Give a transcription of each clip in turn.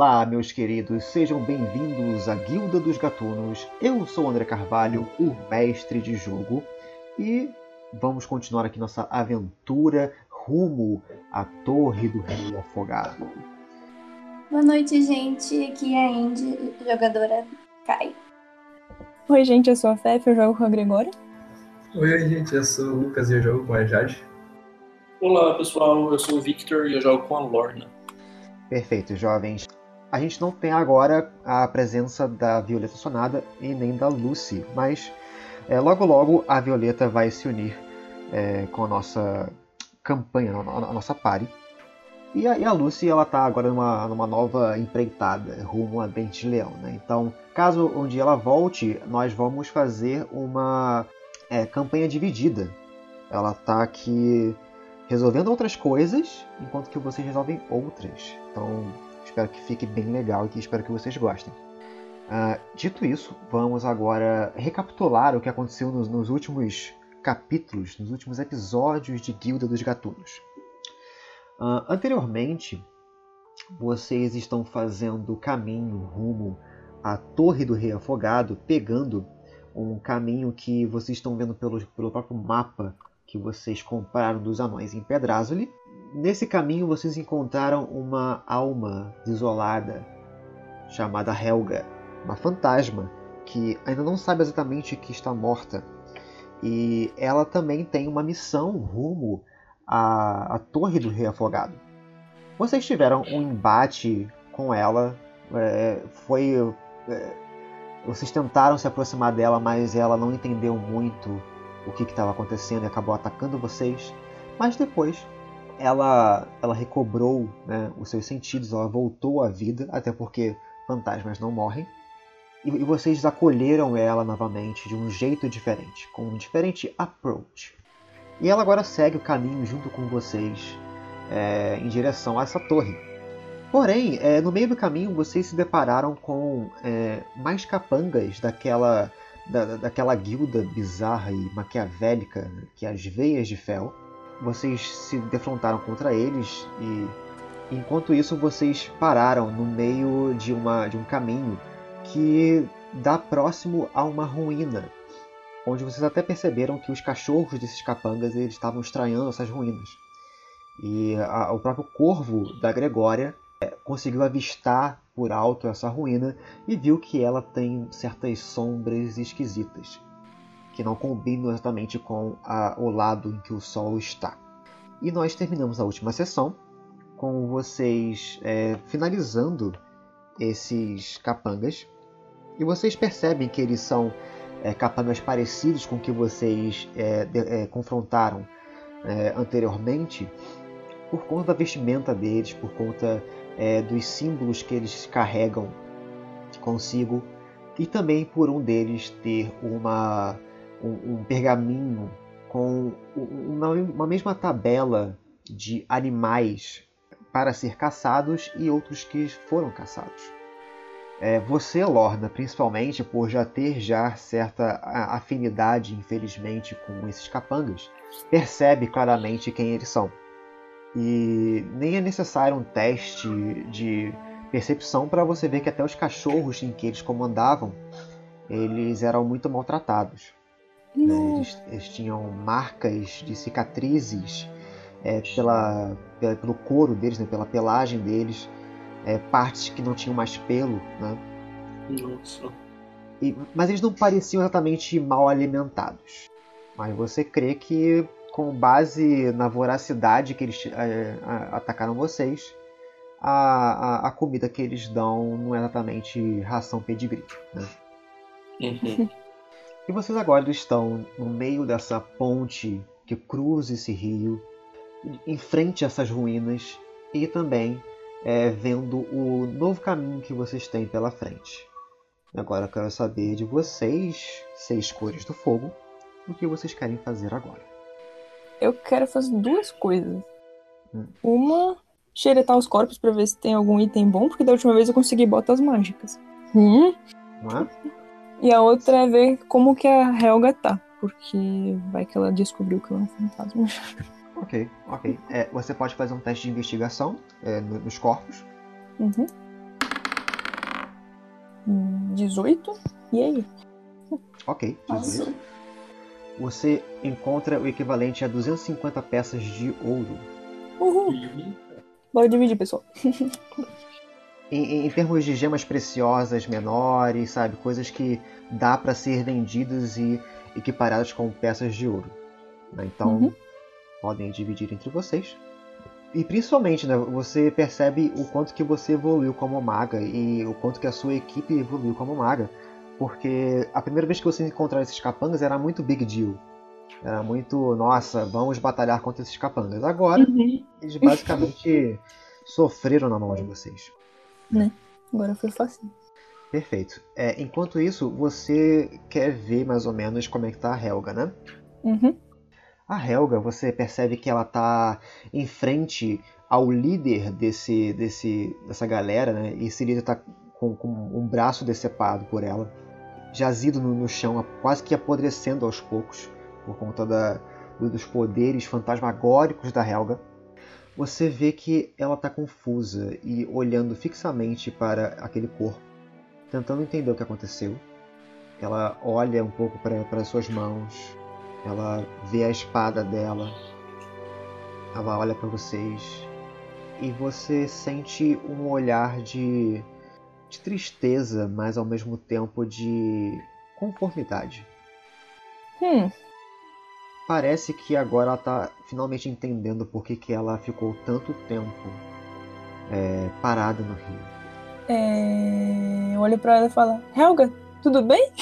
Olá, meus queridos, sejam bem-vindos à Guilda dos Gatunos. Eu sou o André Carvalho, o mestre de jogo, e vamos continuar aqui nossa aventura rumo à Torre do Rei Afogado. Boa noite, gente. Aqui é a Indy, jogadora Kai. Oi, gente, eu sou a Fef, eu jogo com a Gregória. Oi, gente, eu sou o Lucas e eu jogo com a Jade. Olá, pessoal, eu sou o Victor e eu jogo com a Lorna. Perfeito, jovens. A gente não tem agora a presença da Violeta Sonada e nem da Lucy, mas é, logo logo a Violeta vai se unir é, com a nossa campanha, a, nossa party. E a, e a Lucy ela tá agora numa, numa nova empreitada rumo a Dente de Leão, né? Então, caso um dia ela volte, nós vamos fazer uma é, campanha dividida. Ela tá aqui resolvendo outras coisas, enquanto que vocês resolvem outras. Então, espero que fique bem legal e que espero que vocês gostem. Uh, dito isso, vamos agora recapitular o que aconteceu nos, nos, últimos capítulos, nos últimos episódios de Guilda dos Gatunos. Uh, anteriormente, vocês estão fazendo caminho rumo à Torre do Rei Afogado, pegando um caminho que vocês estão vendo pelo, pelo próprio mapa que vocês compraram dos anões em Pedrázoli. Nesse caminho vocês encontraram uma alma desolada chamada Helga, uma fantasma que ainda não sabe exatamente que está morta. E ela também tem uma missão rumo à, à Torre do Rei Afogado. Vocês tiveram um embate com ela, é, foi. É, vocês tentaram se aproximar dela, mas ela não entendeu muito o que estava acontecendo e acabou atacando vocês. Mas depois ela, ela recobrou né, os seus sentidos, ela voltou à vida, até porque fantasmas não morrem. E, e vocês acolheram ela novamente de um jeito diferente, com um diferente approach. E ela agora segue o caminho junto com vocês é, em direção a essa torre. Porém, é, no meio do caminho vocês se depararam com é, mais capangas daquela da, daquela guilda bizarra e maquiavélica que é as Veias de Fel. Vocês se defrontaram contra eles e enquanto isso vocês pararam no meio de, uma, de um caminho que dá próximo a uma ruína, onde vocês até perceberam que os cachorros desses capangas eles estavam estranhando essas ruínas. E a, o próprio corvo da Gregória é, conseguiu avistar por alto essa ruína e viu que ela tem certas sombras esquisitas, que não combinam exatamente com a, o lado em que o sol está. E nós terminamos a última sessão com vocês é, finalizando esses capangas. E vocês percebem que eles são é, capangas parecidos com que vocês é, de, é, confrontaram é, anteriormente, por conta da vestimenta deles, por conta é, dos símbolos que eles carregam consigo e também por um deles ter uma, um, um pergaminho com uma, uma mesma tabela de animais para ser caçados e outros que foram caçados. É, você, Lorna, principalmente por já ter já certa afinidade, infelizmente, com esses capangas, percebe claramente quem eles são. E nem é necessário um teste de percepção para você ver que até os cachorros em que eles comandavam, eles eram muito maltratados. Né? Eles, eles, tinham marcas de cicatrizes é, pela, pela, pelo couro deles, né? pela pelagem deles, é, partes que não tinham mais pelo. Né? Nossa. E, mas eles não pareciam exatamente mal alimentados. Mas você crê que com base na voracidade que eles é, atacaram vocês, a, a, a, comida que eles dão não é exatamente ração pedigree. Né? Uhum. E vocês agora estão no meio dessa ponte que cruza esse rio, em frente a essas ruínas e também é, vendo o novo caminho que vocês têm pela frente. Agora eu quero saber de vocês, seis cores do fogo, o que vocês querem fazer agora eu quero fazer duas coisas. Hum. Uma, xeretar os corpos para ver se tem algum item bom, porque da última vez eu consegui botas mágicas. Hum. E a outra é ver como que a Helga tá, porque vai que ela descobriu que ela é um fantasma. Ok, ok. É, você pode fazer um teste de investigação é, nos corpos. Uhum. 18. E aí? Ok, 18. Você encontra o equivalente a 250 peças de ouro. Uhul. Bora dividir, pessoal. em, em, termos de gemas preciosas menores, sabe? Coisas que dá para ser vendidas e equiparadas com peças de ouro. Né? Então, uhum. podem dividir entre vocês. E principalmente, né, você percebe o quanto que você evoluiu como maga e o quanto que a sua equipe evoluiu como maga. Porque a primeira vez que você encontrou esses capangas era muito big deal. Era muito, nossa, vamos batalhar contra esses capangas. Agora, uhum. eles basicamente sofreram na mão de vocês. Né? Agora foi fácil. Perfeito. É, enquanto isso, você quer ver mais ou menos como é que tá a Helga, né? Uhum. A Helga, você percebe que ela tá em frente ao líder desse, desse, dessa galera, né? E esse líder tá com, com um braço decepado por ela, jazido no, no, chão, quase que apodrecendo aos poucos, por conta da, dos poderes fantasmagóricos da Helga. Você vê que ela está confusa e olhando fixamente para aquele corpo, tentando entender o que aconteceu. Ela olha um pouco para, suas mãos, ela vê a espada dela, ela olha para vocês e você sente um olhar de, de tristeza, mas ao mesmo tempo de conformidade. Hum, Parece que agora ela está finalmente entendendo por que, que ela ficou tanto tempo é, parada no rio. É... Eu olho para ela e falo: Helga, tudo bem?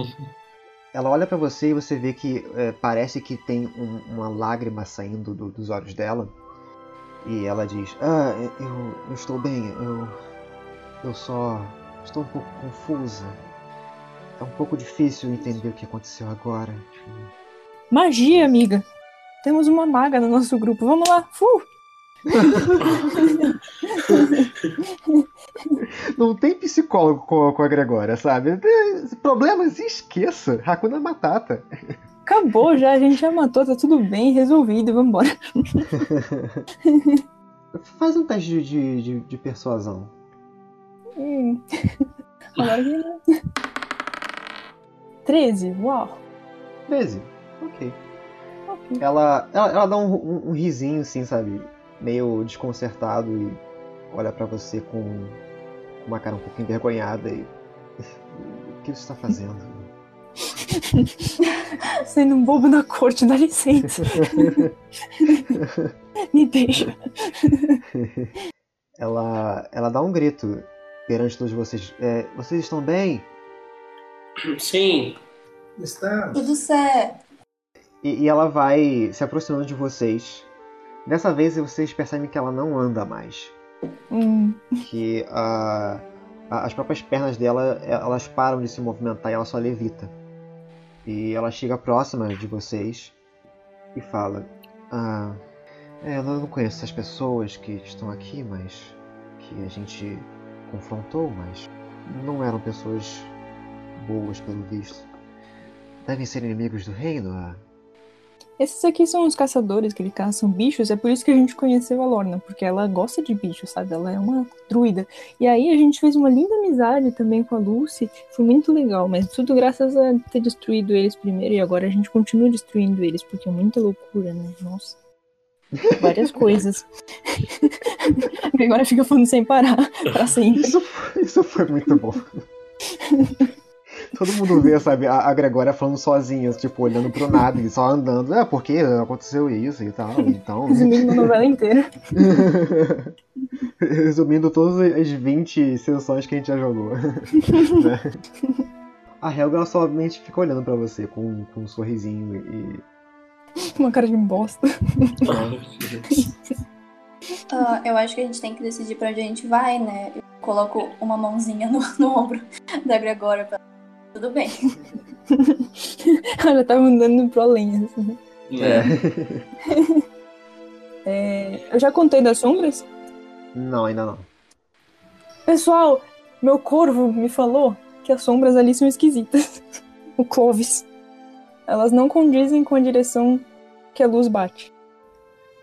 ela olha para você e você vê que é, parece que tem um, uma lágrima saindo do, dos olhos dela. E ela diz: Ah, eu, eu estou bem, eu, eu só estou um pouco confusa. É um pouco difícil entender o que aconteceu agora. Magia, amiga. Temos uma maga no nosso grupo. Vamos lá. Uh! Não tem psicólogo com, com a Gregória, sabe? Problemas, esqueça. Hakuna Matata. Acabou já, a gente já matou, tá tudo bem, resolvido, vambora. Faz um teste de, de, de persuasão. Hum. Agora que... 13, uau. 13. Ok. okay. Ela, ela, ela dá um, um, um, risinho, assim, sabe? Meio desconcertado e olha para você com uma cara um pouco envergonhada e. O que você está fazendo? Sendo um bobo na corte, dá licença. Me deixa. Ela, ela dá um grito perante todos vocês. É, vocês estão bem? Sim. Está. Tudo certo. E, e, ela vai se aproximando de vocês. Dessa vez vocês percebem que ela não anda mais. Hum. Que a, as próprias pernas dela elas param de se movimentar e ela só levita. E ela chega próxima de vocês e fala: Ah, é, eu não conheço essas pessoas que estão aqui, mas que a gente confrontou, mas não eram pessoas boas pelo visto. Devem ser inimigos do reino. Ah. Esses aqui são os caçadores que caçam bichos, é por isso que a gente conheceu a Lorna, porque ela gosta de bichos, sabe? Ela é uma druida. E aí a gente fez uma linda amizade também com a Lucy, foi muito legal, mas tudo graças a ter destruído eles primeiro e agora a gente continua destruindo eles, porque é muita loucura, né? Nossa. Várias coisas. agora fica falando sem parar pra sempre. Isso, isso foi muito bom. Todo mundo vê, sabe, a, a Gregória falando sozinha, tipo, olhando pro nada e só andando. É, porque aconteceu isso e tal. Então. Resumindo a novela inteira. Resumindo todas as 20 sessões que a gente já jogou. né? A Helga ela somente fica olhando para você com, com um sorrisinho e. Uma cara de bosta. Uh, eu acho que a gente tem que decidir pra onde a gente vai, né? Eu coloco uma mãozinha no, no ombro da Gregória pra tudo bem. Ela tava andando pro além, assim. É. é. Eu já contei das sombras? Não, ainda não. Pessoal, meu corvo me falou que as sombras ali são esquisitas. o Clovis. Elas não condizem com a direção que a luz bate.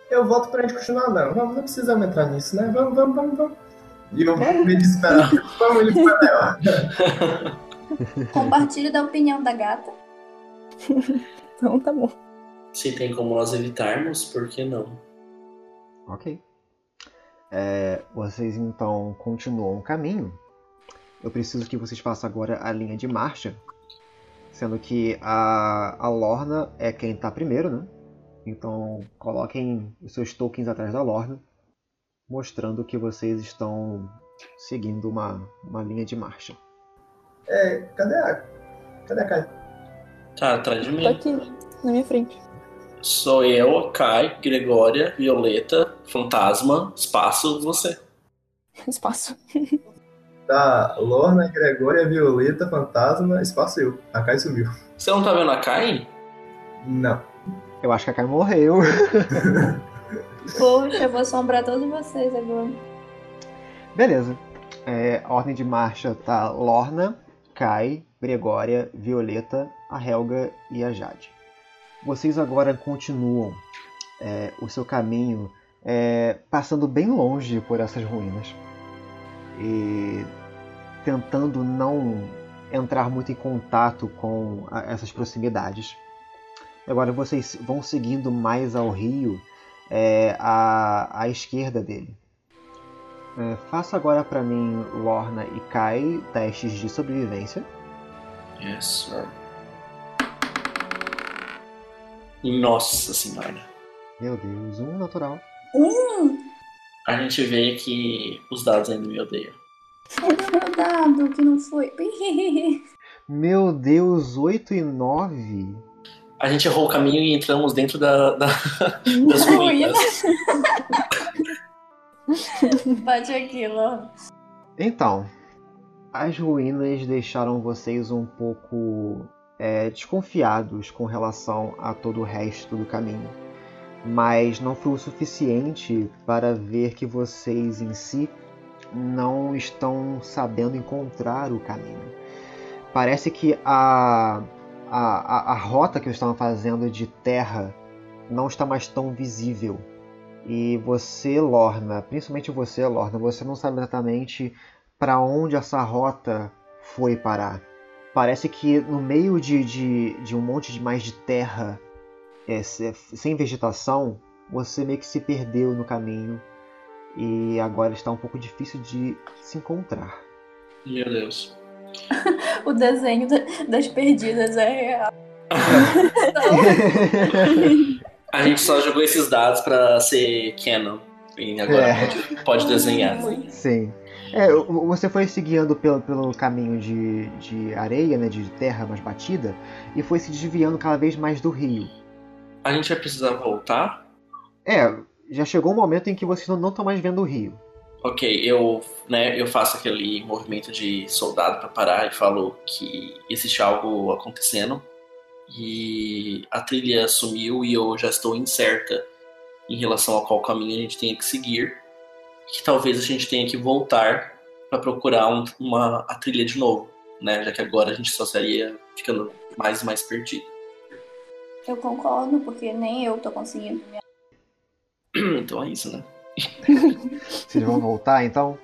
Eu volto pra gente continuar andando. Vamos, não precisamos entrar nisso, né? Vamos, vamos, vamos, vamos. E eu me desesperar. Vamos ele foi melhor. Compartilhe da opinião da gata. Então tá bom. Se tem como nós evitarmos, por que não? Ok. É, vocês então continuam o caminho. Eu preciso que vocês façam agora a linha de marcha. Sendo que a, a Lorna é quem está primeiro, né? Então coloquem os seus tokens atrás da Lorna, mostrando que vocês estão seguindo uma, uma linha de marcha. É, cadê a. Cadê a Kai? Tá atrás de mim. Tô aqui, na minha frente. Sou eu, Kai, Gregória, Violeta, Fantasma, Espaço, você. Espaço. Tá, Lorna, Gregória, Violeta, Fantasma, espaço eu. A Kai sumiu. Você não tá vendo a Kai? Não. Eu acho que a Kai morreu. Poxa, eu vou assombrar todos vocês agora. Beleza. É, a ordem de marcha tá Lorna, Kai, Gregória, Violeta, a Helga e a Jade. Vocês agora continuam é, o seu caminho é, passando bem longe por essas ruínas e tentando não entrar muito em contato com a- essas proximidades. Agora vocês vão seguindo mais ao rio é, à, à esquerda dele. É, faça agora para mim, Lorna e Kai, testes de sobrevivência. Yes, sir. Nossa senhora. Meu Deus, um natural. Hum, A gente vê que os dados ainda me odeiam. cadê o meu dado que não foi? Meu Deus, 8 e 9? A gente errou o caminho e entramos dentro da, da- das ruínas. Bate aquilo. Então, as ruínas deixaram vocês um pouco é, desconfiados com relação a todo o resto do caminho. Mas não foi o suficiente para ver que vocês em si não estão sabendo encontrar o caminho. Parece que a, a, a, rota que eles estavam fazendo de terra não está mais tão visível. E você, Lorna, principalmente você, Lorna, você não sabe exatamente para onde essa rota foi parar. Parece que no meio de, de, de um monte de mais de terra, é, se- sem vegetação, você meio que se perdeu no caminho e agora está um pouco difícil de se encontrar. Meu Deus. O desenho da- das perdidas é real. A gente só jogou esses dados pra ser canon. E agora É. pode, pode desenhar. Sim. É, você foi se guiando pelo, pelo caminho de, de areia, né, de terra mais batida, e foi se desviando cada vez mais do rio. A gente vai precisar voltar? É, já chegou um momento em que vocês não estão mais vendo o rio. Ok, eu, né, eu faço aquele movimento de soldado pra parar e falo que existe algo acontecendo e a trilha sumiu e eu já estou incerta em relação a qual caminho a gente tem que seguir. Que talvez a gente tenha que voltar para procurar um- uma a trilha de novo, né? Já que agora a gente só estaria ficando mais e mais perdido. Eu concordo, porque nem eu tô conseguindo me Então é isso, né? Vocês vão voltar então?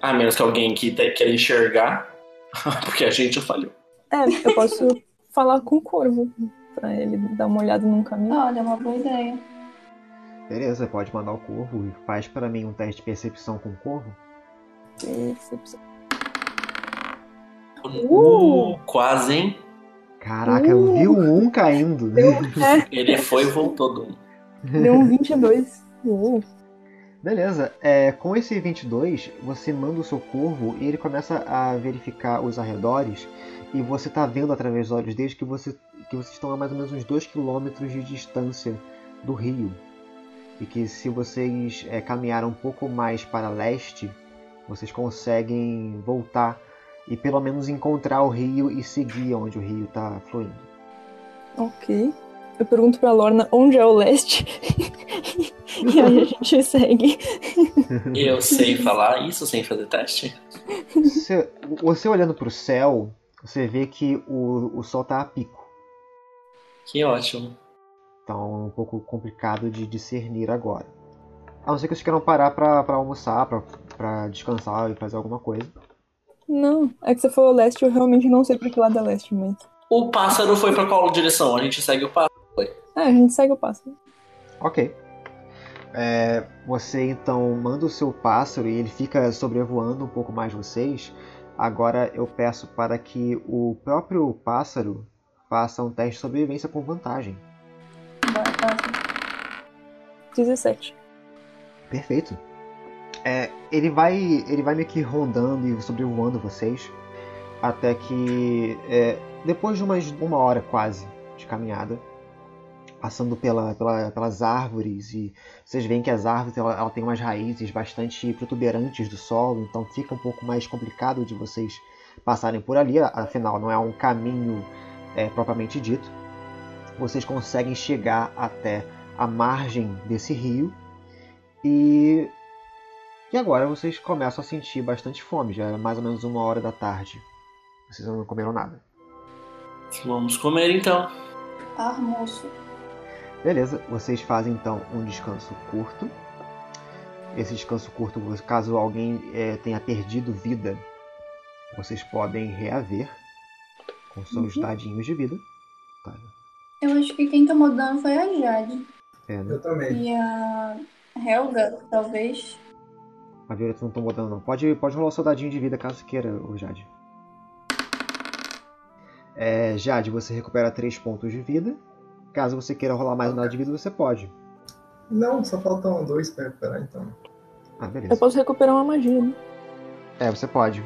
A menos que alguém que queira enxergar, porque a gente já falhou. É, eu posso falar com o corvo pra ele dar uma olhada num caminho. Olha, é uma boa ideia. Beleza, pode mandar o corvo e faz para mim um teste de percepção com o corvo. Percepção. Uh, quase, hein? Caraca, eu vi o um caindo. Ele foi e voltou do. Deu um 22. Uou. Beleza, é, com esse 22, você manda o seu corvo e ele começa a verificar os arredores e você tá vendo através dos olhos deles que, você, que vocês estão a mais ou menos uns 2 km de distância do rio. E que se vocês é, caminharem um pouco mais para leste, vocês conseguem voltar e pelo menos encontrar o rio e seguir onde o rio está fluindo. Ok. Eu pergunto pra Lorna onde é o leste. e aí a gente segue. Eu sei falar isso sem fazer teste? Você, você olhando para o céu, você vê que o, o sol está a pico. Que ótimo. Então é um pouco complicado de discernir agora. A não ser que vocês queiram parar pra, pra almoçar, pra para descansar e fazer alguma coisa. Não, é que você falou leste, eu realmente não sei pra que lado é leste, mas. O pássaro foi pra qual direção? A gente segue o pássaro. É, a gente segue o pássaro. Ok. É, você então manda o seu pássaro e ele fica sobrevoando um pouco mais vocês. Agora eu peço para que o próprio pássaro faça um teste de sobrevivência com vantagem. Bora, pássaro. 17. Perfeito. É, ele vai ele vai meio que rondando e sobrevoando vocês até que é, depois de umas uma hora quase de caminhada passando pela, pela, pelas árvores e vocês veem que as árvores ela, ela tem umas raízes bastante protuberantes do solo então fica um pouco mais complicado de vocês passarem por ali afinal não é um caminho é, propriamente dito vocês conseguem chegar até a margem desse rio e e agora vocês começam a sentir bastante fome, já é mais ou menos uma hora da tarde. Vocês não comeram nada. Vamos comer então. Almoço. Beleza, vocês fazem então um descanso curto. Esse descanso curto, caso alguém é, tenha perdido vida, vocês podem reaver com seus Uhum. dadinhos de vida. Tá. Eu acho que quem tomou dano foi a Jade. É, né? Eu também. E a Helga, talvez. A Violeta não tomou dano não. Pode, pode rolar o seu dadinho de vida caso queira, o Jade. É, Jade, você recupera 3 pontos de vida. Caso você queira rolar mais um dado de vida, você pode. Não, só faltam dois pra recuperar, então. Ah, Eu beleza. posso recuperar uma magia, né? É, você pode.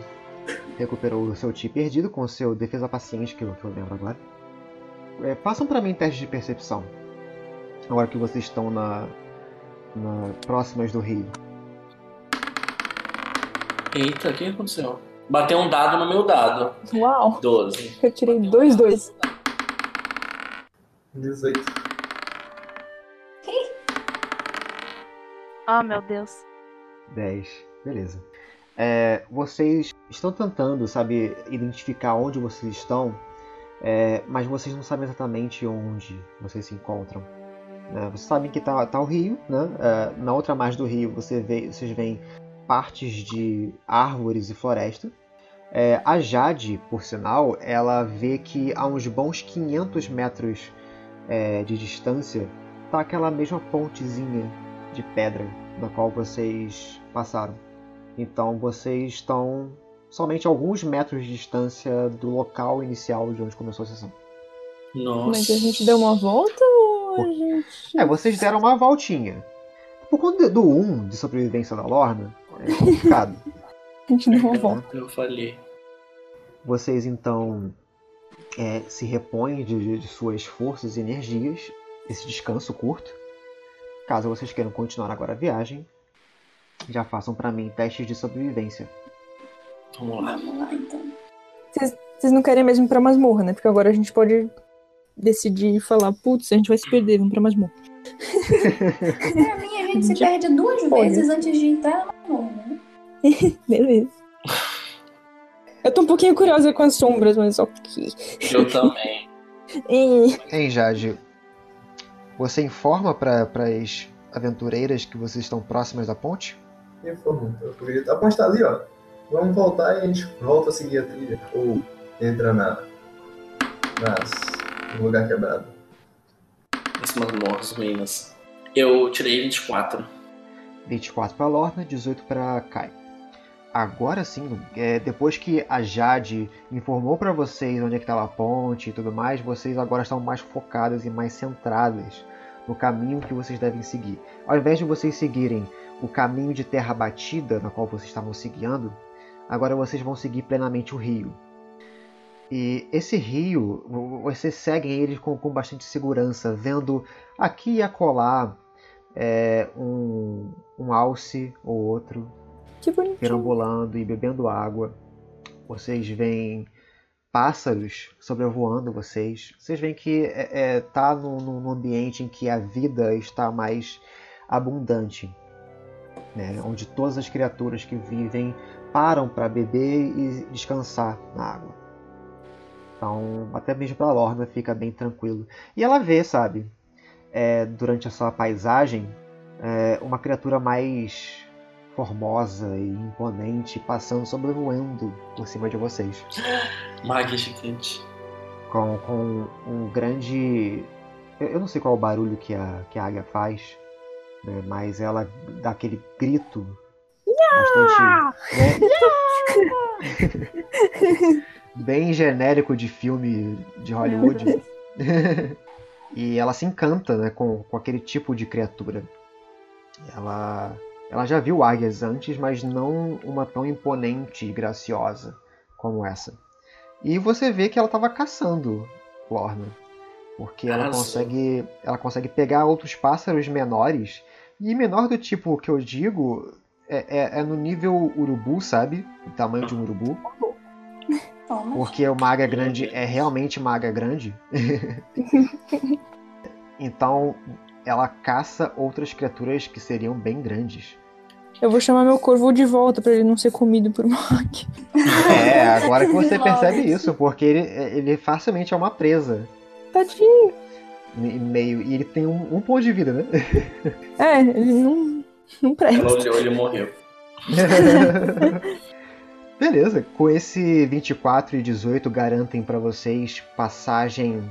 Recuperou o seu ti perdido com o seu defesa paciente, que eu, que eu lembro agora. É, façam pra mim teste de percepção. Agora que vocês estão na, na próximas do rio. Eita, o que aconteceu? Bateu um dado no meu dado. Uau! 12. Eu tirei dois, dois. 18. Oh, meu Deus. 10. Beleza. É, vocês estão tentando, sabe, identificar onde vocês estão, é, mas vocês não sabem exatamente onde vocês se encontram. né? Vocês sabem que tá, tá o rio, né? É, na outra margem do rio você vê, vocês veem partes de árvores e floresta. É, a Jade, por sinal, ela vê que a uns bons 500 metros é, de distância tá aquela mesma pontezinha de pedra da qual vocês passaram. Então vocês estão somente alguns metros de distância do local inicial de onde começou a sessão. Nossa. Mas a gente deu uma volta ou a gente. É, vocês deram uma voltinha. Por conta do 1 de sobrevivência da Lorna, é complicado. A gente deu uma volta. Eu falhei. Vocês então é, se repõem de, de suas forças e energias, esse descanso curto. Caso vocês queiram continuar agora a viagem, já façam pra mim testes de sobrevivência. Vamos lá. Vamos lá, então. Vocês não querem mesmo ir pra masmorra, né? Porque agora a gente pode decidir e falar, putz, a gente vai se perder, vamos pra masmorra. Pra mim, a gente se De- perde duas Pode. vezes antes de entrar na masmorra, né? Beleza. Eu tô um pouquinho curiosa com as sombras, mas ok. Eu também. Ih, Hein, Jade? Você informa para as aventureiras que vocês estão próximas da ponte? Informo. Eu acredito. A ponte tá ali, ó. Vamos voltar e a gente volta a seguir a trilha. Ou entra na. Nas. No lugar quebrado. As masmorras ruínas. Eu tirei 24. 24 para Lorna, 18 para Kai. Agora sim, é, depois que a Jade informou para vocês onde é que estava a ponte e tudo mais, vocês agora estão mais focadas e mais centradas no caminho que vocês devem seguir. Ao invés de vocês seguirem o caminho de terra batida na qual vocês estavam seguindo, agora vocês vão seguir plenamente o rio. E esse rio, vo- vocês seguem ele com, com bastante segurança, vendo aqui e acolá é, um, um alce ou outro que bonitinho. perambulando e bebendo água. Vocês veem pássaros sobrevoando vocês. Vocês veem que é, é, tá num, num ambiente em que a vida está mais abundante, né? onde todas as criaturas que vivem param para beber e descansar na água. Então, até mesmo para Lorna fica bem tranquilo. E ela vê, sabe, é, durante a sua paisagem, é, uma criatura mais formosa e imponente passando sobrevoando por cima de vocês. Magia gigante. Com, com um grande. Eu não sei qual é o barulho que a, que a águia faz, né, mas ela dá aquele grito bastante. Né? Bem genérico de filme de Hollywood. e ela se encanta né, com, com aquele tipo de criatura. Ela, ela já viu águias antes, mas não uma tão imponente e graciosa como essa. E você vê que ela estava caçando Lorna. Porque ela consegue, ela consegue pegar outros pássaros menores. E menor do tipo que eu digo é, é, é no nível urubu, sabe? O tamanho de um urubu. Porque uma águia grande é realmente uma águia grande. então ela caça outras criaturas que seriam bem grandes. Eu vou chamar meu corvo de volta para ele não ser comido por águia. É, agora que você percebe isso, porque ele, ele facilmente é uma presa. Tadinho. Meio, e ele tem um, um ponto de vida, né? É, ele não, não presta. Ela olhou, ele morreu. Beleza, com esse 24 e 18 garantem para vocês passagem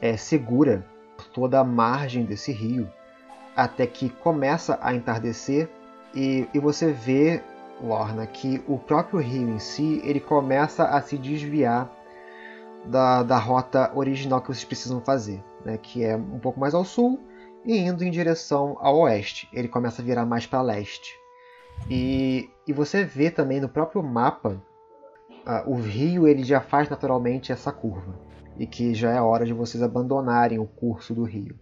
é, segura por toda a margem desse rio, até que começa a entardecer e, e você vê, Lorna, que o próprio rio em si ele começa a se desviar da, da rota original que vocês precisam fazer, né, que é um pouco mais ao sul e indo em direção ao oeste. Ele começa a virar mais para leste. E, e você vê também no próprio mapa uh, o rio ele já faz naturalmente essa curva e que já é hora de vocês abandonarem o curso do rio.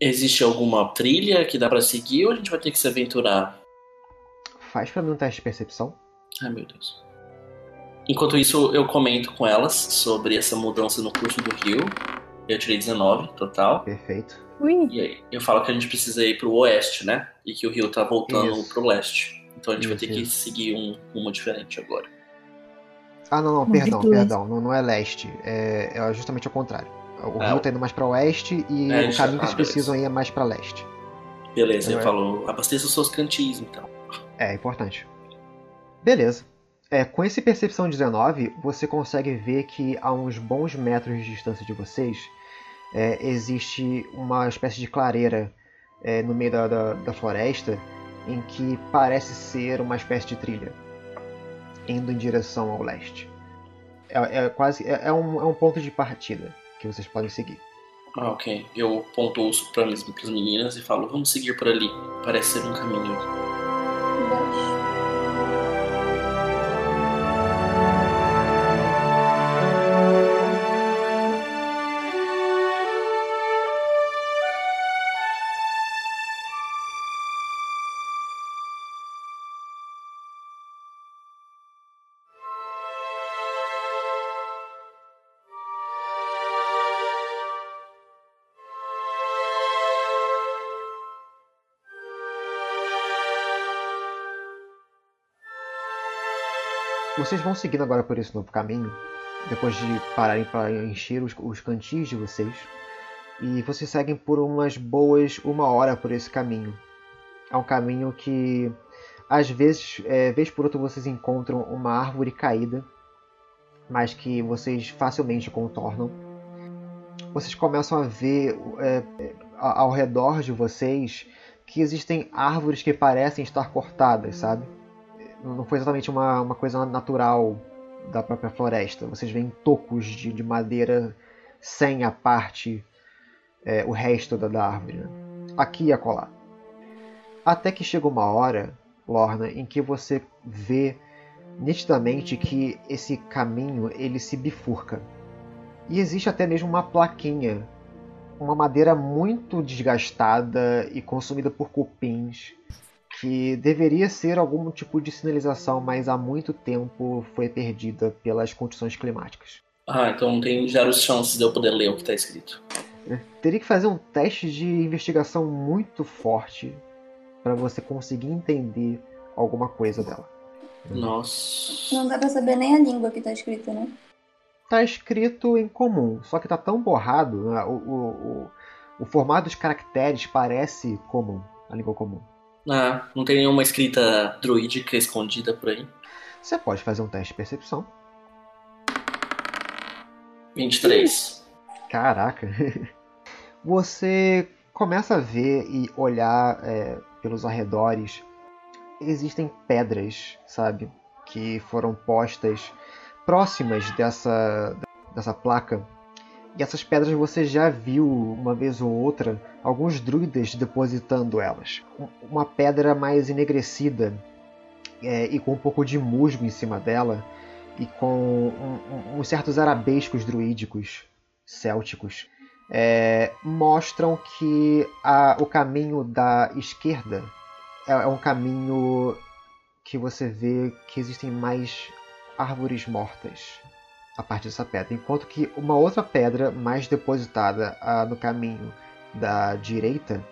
Existe alguma trilha que dá para seguir ou a gente vai ter que se aventurar? Faz para mim um teste de percepção. Ai meu Deus. Enquanto isso, eu comento com elas sobre essa mudança no curso do rio. Eu tirei 19 total. Perfeito. Ui. E aí, eu falo que a gente precisa ir pro oeste, né? E que o rio tá voltando Isso. pro leste. Então a gente vai Isso, ter que isso. seguir um rumo diferente agora. Ah, não, não, perdão, perdão. Não, não é leste. É, é justamente ao contrário. O É, rio tá indo mais para oeste e É, o caminho que beleza. precisam ir é mais para leste. Beleza, eu é? falo, abasteça os seus cantis então. É importante. Beleza. É, com esse percepção 19, você consegue ver que a uns bons metros de distância de vocês é, existe uma espécie de clareira é, no meio da, da, da floresta em que parece ser uma espécie de trilha indo em direção ao leste. É, é quase é, é um, é um ponto de partida que vocês podem seguir. Ah, ok. Eu pontuo isso para as meninas e falo, vamos seguir por ali. Parece ser um caminho. Vocês vão seguindo agora por esse novo caminho, depois de pararem para encher os, os cantis de vocês, e vocês seguem por umas boas uma hora por esse caminho. É um caminho que, às vezes, é, vez por outra, vocês encontram uma árvore caída, mas que vocês facilmente contornam. Vocês começam a ver é, ao redor de vocês que existem árvores que parecem estar cortadas, sabe? Não foi exatamente uma, uma coisa natural da própria floresta. Vocês veem tocos de, de madeira sem a parte, é, o resto da, da árvore, né? aqui e acolá. Até que chega uma hora, Lorna, em que você vê nitidamente que esse caminho ele se bifurca. E existe até mesmo uma plaquinha, uma madeira muito desgastada e consumida por cupins, que deveria ser algum tipo de sinalização, mas há muito tempo foi perdida pelas condições climáticas. Ah, então tem zero chances de eu poder ler o que tá escrito. Teria que fazer um teste de investigação muito forte para você conseguir entender alguma coisa dela. Nossa. Não dá pra saber nem a língua que tá escrita, né? Tá escrito em comum, só que tá tão borrado, né? o, o, o, o formato dos caracteres parece comum, a língua comum. Ah, não tem nenhuma escrita druídica escondida por aí. Você pode fazer um teste de percepção. 23. Caraca. Você começa a ver e olhar é, pelos arredores. Existem pedras, sabe? Que foram postas próximas dessa, dessa placa. E essas pedras você já viu uma vez ou outra alguns druidas depositando elas. Uma pedra mais enegrecida é, e com um pouco de musgo em cima dela e com um, um, certos arabescos druídicos célticos é, mostram que a, o caminho da esquerda é, é um caminho que você vê que existem mais árvores mortas a partir dessa pedra, enquanto que uma outra pedra mais depositada ah, no caminho da direita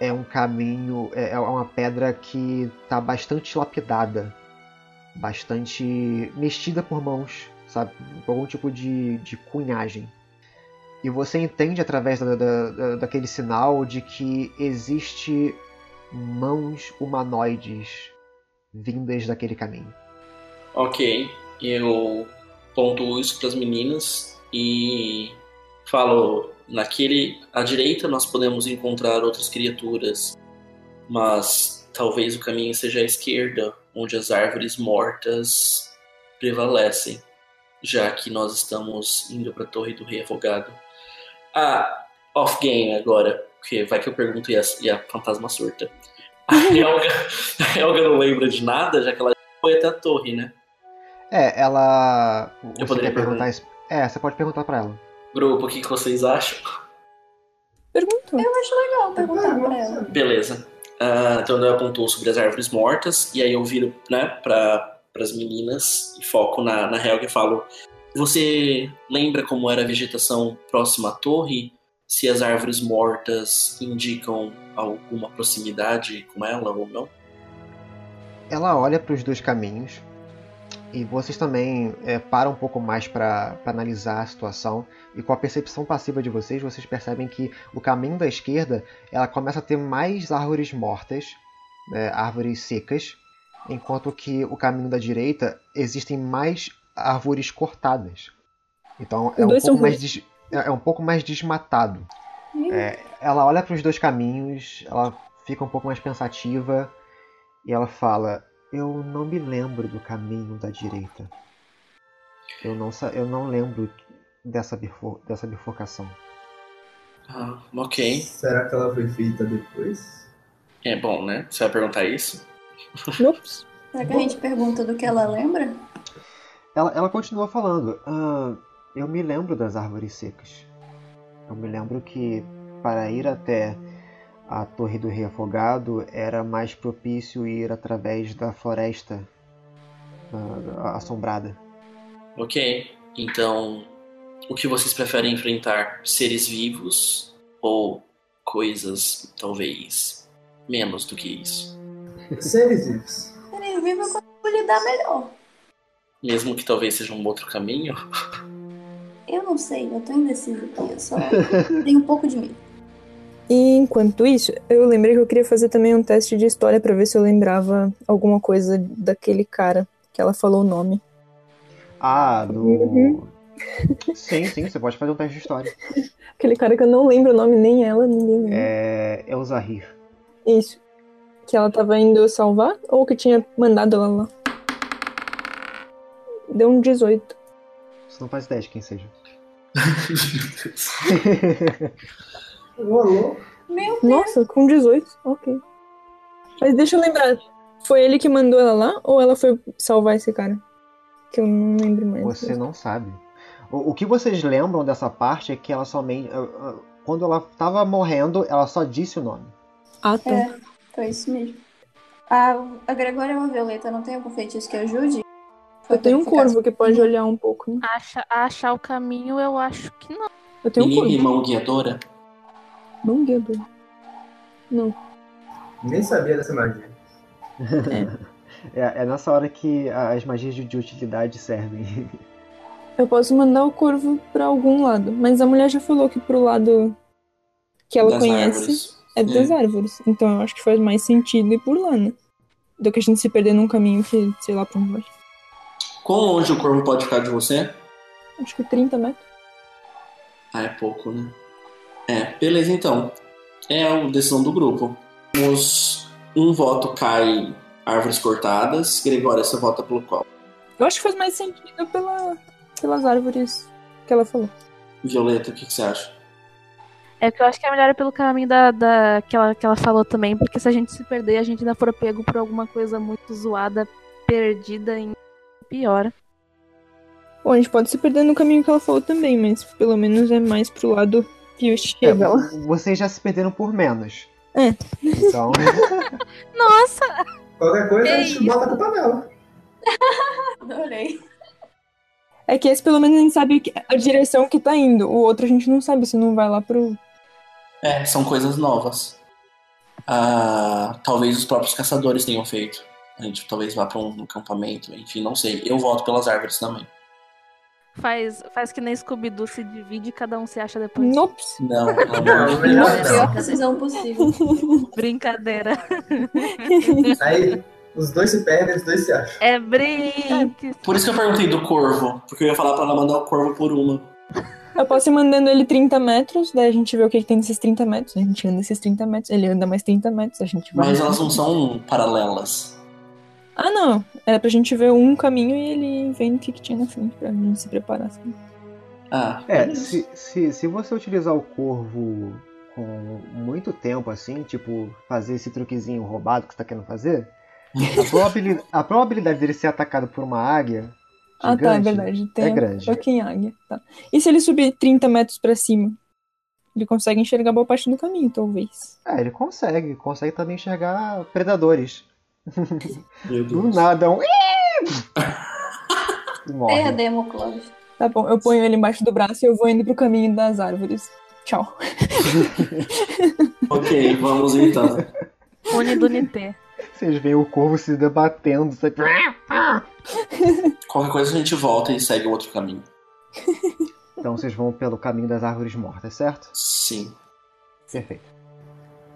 é um caminho, é, é uma pedra que está bastante lapidada, bastante mexida por mãos, sabe, por algum tipo de, de cunhagem. E você entende através da, da, daquele sinal de que existe mãos humanoides vindas daquele caminho. Ok, eu pontuo isso para as meninas e falo naquele à direita nós podemos encontrar outras criaturas, mas talvez o caminho seja à esquerda, onde as árvores mortas prevalecem, já que nós estamos indo para a Torre do Rei Afogado. Ah, off-game agora, porque vai que eu pergunto e a, e a fantasma surta. A Helga, a Helga não lembra de nada, já que ela foi até a torre, né? É, ela. Eu poderia perguntar isso. É, você pode perguntar pra ela. Grupo, o que, que vocês acham? Pergunta. Eu acho legal perguntar pra ela. Beleza. Uh, então eu apontou sobre as árvores mortas, e aí eu viro né, para as meninas e foco na, na Helga e falo: você lembra como era a vegetação próxima à torre? Se as árvores mortas indicam alguma proximidade com ela ou não? Ela olha para os dois caminhos e vocês também é, param um pouco mais para analisar a situação e com a percepção passiva de vocês, vocês percebem que o caminho da esquerda ela começa a ter mais árvores mortas, né, árvores secas, enquanto que o caminho da direita existem mais árvores cortadas. Então é um, pouco mais des... É, é um pouco mais desmatado. É, ela olha para os dois caminhos, ela fica um pouco mais pensativa e ela fala: Eu não me lembro do caminho da direita. Eu não, eu não lembro dessa, bifur... dessa bifurcação. Ah, ok. Será que ela foi feita depois? É bom, né? Você vai perguntar isso? Ups. Será que a gente pergunta do que ela lembra? Ela, ela continua falando. Ah, eu me lembro das árvores secas. Eu me lembro que para ir até a Torre do Rei Afogado era mais propício ir através da floresta uh, assombrada. Ok, então o que vocês preferem enfrentar? Seres vivos ou coisas talvez menos do que isso? Seres vivos. Seres vivos eu consigo lidar melhor. Mesmo que talvez seja um outro caminho? Eu não sei, eu tô indeciso aqui, eu só tenho um pouco de medo. E enquanto isso, eu lembrei que eu queria fazer também um teste de história para ver se eu lembrava alguma coisa daquele cara que ela falou o nome. Ah, do. Uhum. Sim, sim, você pode fazer um teste de história. Aquele cara que eu não lembro o nome, nem ela, ninguém lembra. É. É o Zahir. Isso. Que ela tava indo salvar ou que tinha mandado ela lá? Deu um 18. Você não faz ideia de quem seja. Meu Deus. Nossa, com 18, ok. Mas deixa eu lembrar. Foi ele que mandou ela lá ou ela foi salvar esse cara? Que eu não lembro mais. Você não sabe. O, o que vocês lembram dessa parte é que ela somente. Quando ela tava morrendo, ela só disse o nome. Ah, tá. É, foi isso mesmo. A, a Gregória é uma violeta, não tem algum feitiço que ajude? Eu tenho um corvo que pode olhar um pouco. Né? Acha, achar o caminho, eu acho que não. Eu tenho um corvo. E mão guiadora? Mão guiadora. Não. Nem sabia dessa magia. É. é, é nessa hora que as magias de utilidade servem. Eu posso mandar o corvo para algum lado, mas a mulher já falou que pro lado que ela das conhece. Árvores. é das árvores. Então eu acho que faz mais sentido ir por lá, né? Do que a gente se perder num caminho que, sei lá pra onde vai. Quão longe o corvo pode ficar de você? Acho que 30 metros. Ah, é pouco, né? É, beleza então. É a decisão do grupo. Os, um voto cai árvores cortadas. Gregória, você vota pelo qual? Eu acho que faz mais sentido pela, pelas árvores que ela falou. Violeta, o que, que você acha? É que eu acho que é melhor pelo caminho da, da que, ela, que ela falou também, porque se a gente se perder, a gente ainda for pego por alguma coisa muito zoada, perdida em pior. Bom, a gente pode se perder no caminho que ela falou também, mas pelo menos é mais pro lado que chega É, vocês já se perderam por menos. É. Então, Nossa! Qualquer coisa, a gente isso? bota a culpa. Adorei. É que esse pelo menos a gente sabe a direção que tá indo. O outro a gente não sabe se não vai lá pro. É, são coisas novas. Ah, talvez os próprios caçadores tenham feito. A gente talvez vá pra um acampamento, enfim, não sei. Eu voto pelas árvores também. Faz, faz que nem Scooby-Doo se divide e cada um se acha depois. Nops. Não, Não, Deus. melhor Pior não. decisão possível. Brincadeira. Aí os dois se perdem, os dois se acham. É brinque. Por isso que eu perguntei do corvo, porque eu ia falar pra ela mandar o corvo por uma. Eu posso ir mandando ele 30 metros, daí a gente vê o que, que tem nesses 30 metros. A gente anda esses 30 metros, ele anda mais 30 metros, a gente vai. Mas elas não são paralelas. Ah, não. Era pra gente ver um caminho e ele vendo o que, que tinha na frente pra gente se preparar. Assim. Ah, é, se, se, se você utilizar o corvo com muito tempo, assim, tipo, fazer esse truquezinho roubado que você tá querendo fazer, a, probabili- a probabilidade dele ser atacado por uma águia. Ah, tá, é verdade. Tem É grande. pouquinho águia. Tá. E se ele subir 30 metros pra cima? Ele consegue enxergar boa parte do caminho, talvez. É, ele consegue. Consegue também enxergar predadores. Meu Do nada, um. Morre. Perdemos, Cláudio. Tá bom, eu ponho ele embaixo do braço e eu vou indo pro caminho das árvores. Tchau. Ok, vamos então. Unidunité. Vocês veem o corvo se debatendo. Sabe? Qualquer coisa a gente volta e segue o outro caminho. Então vocês vão pelo caminho das árvores mortas, certo? Sim. Perfeito.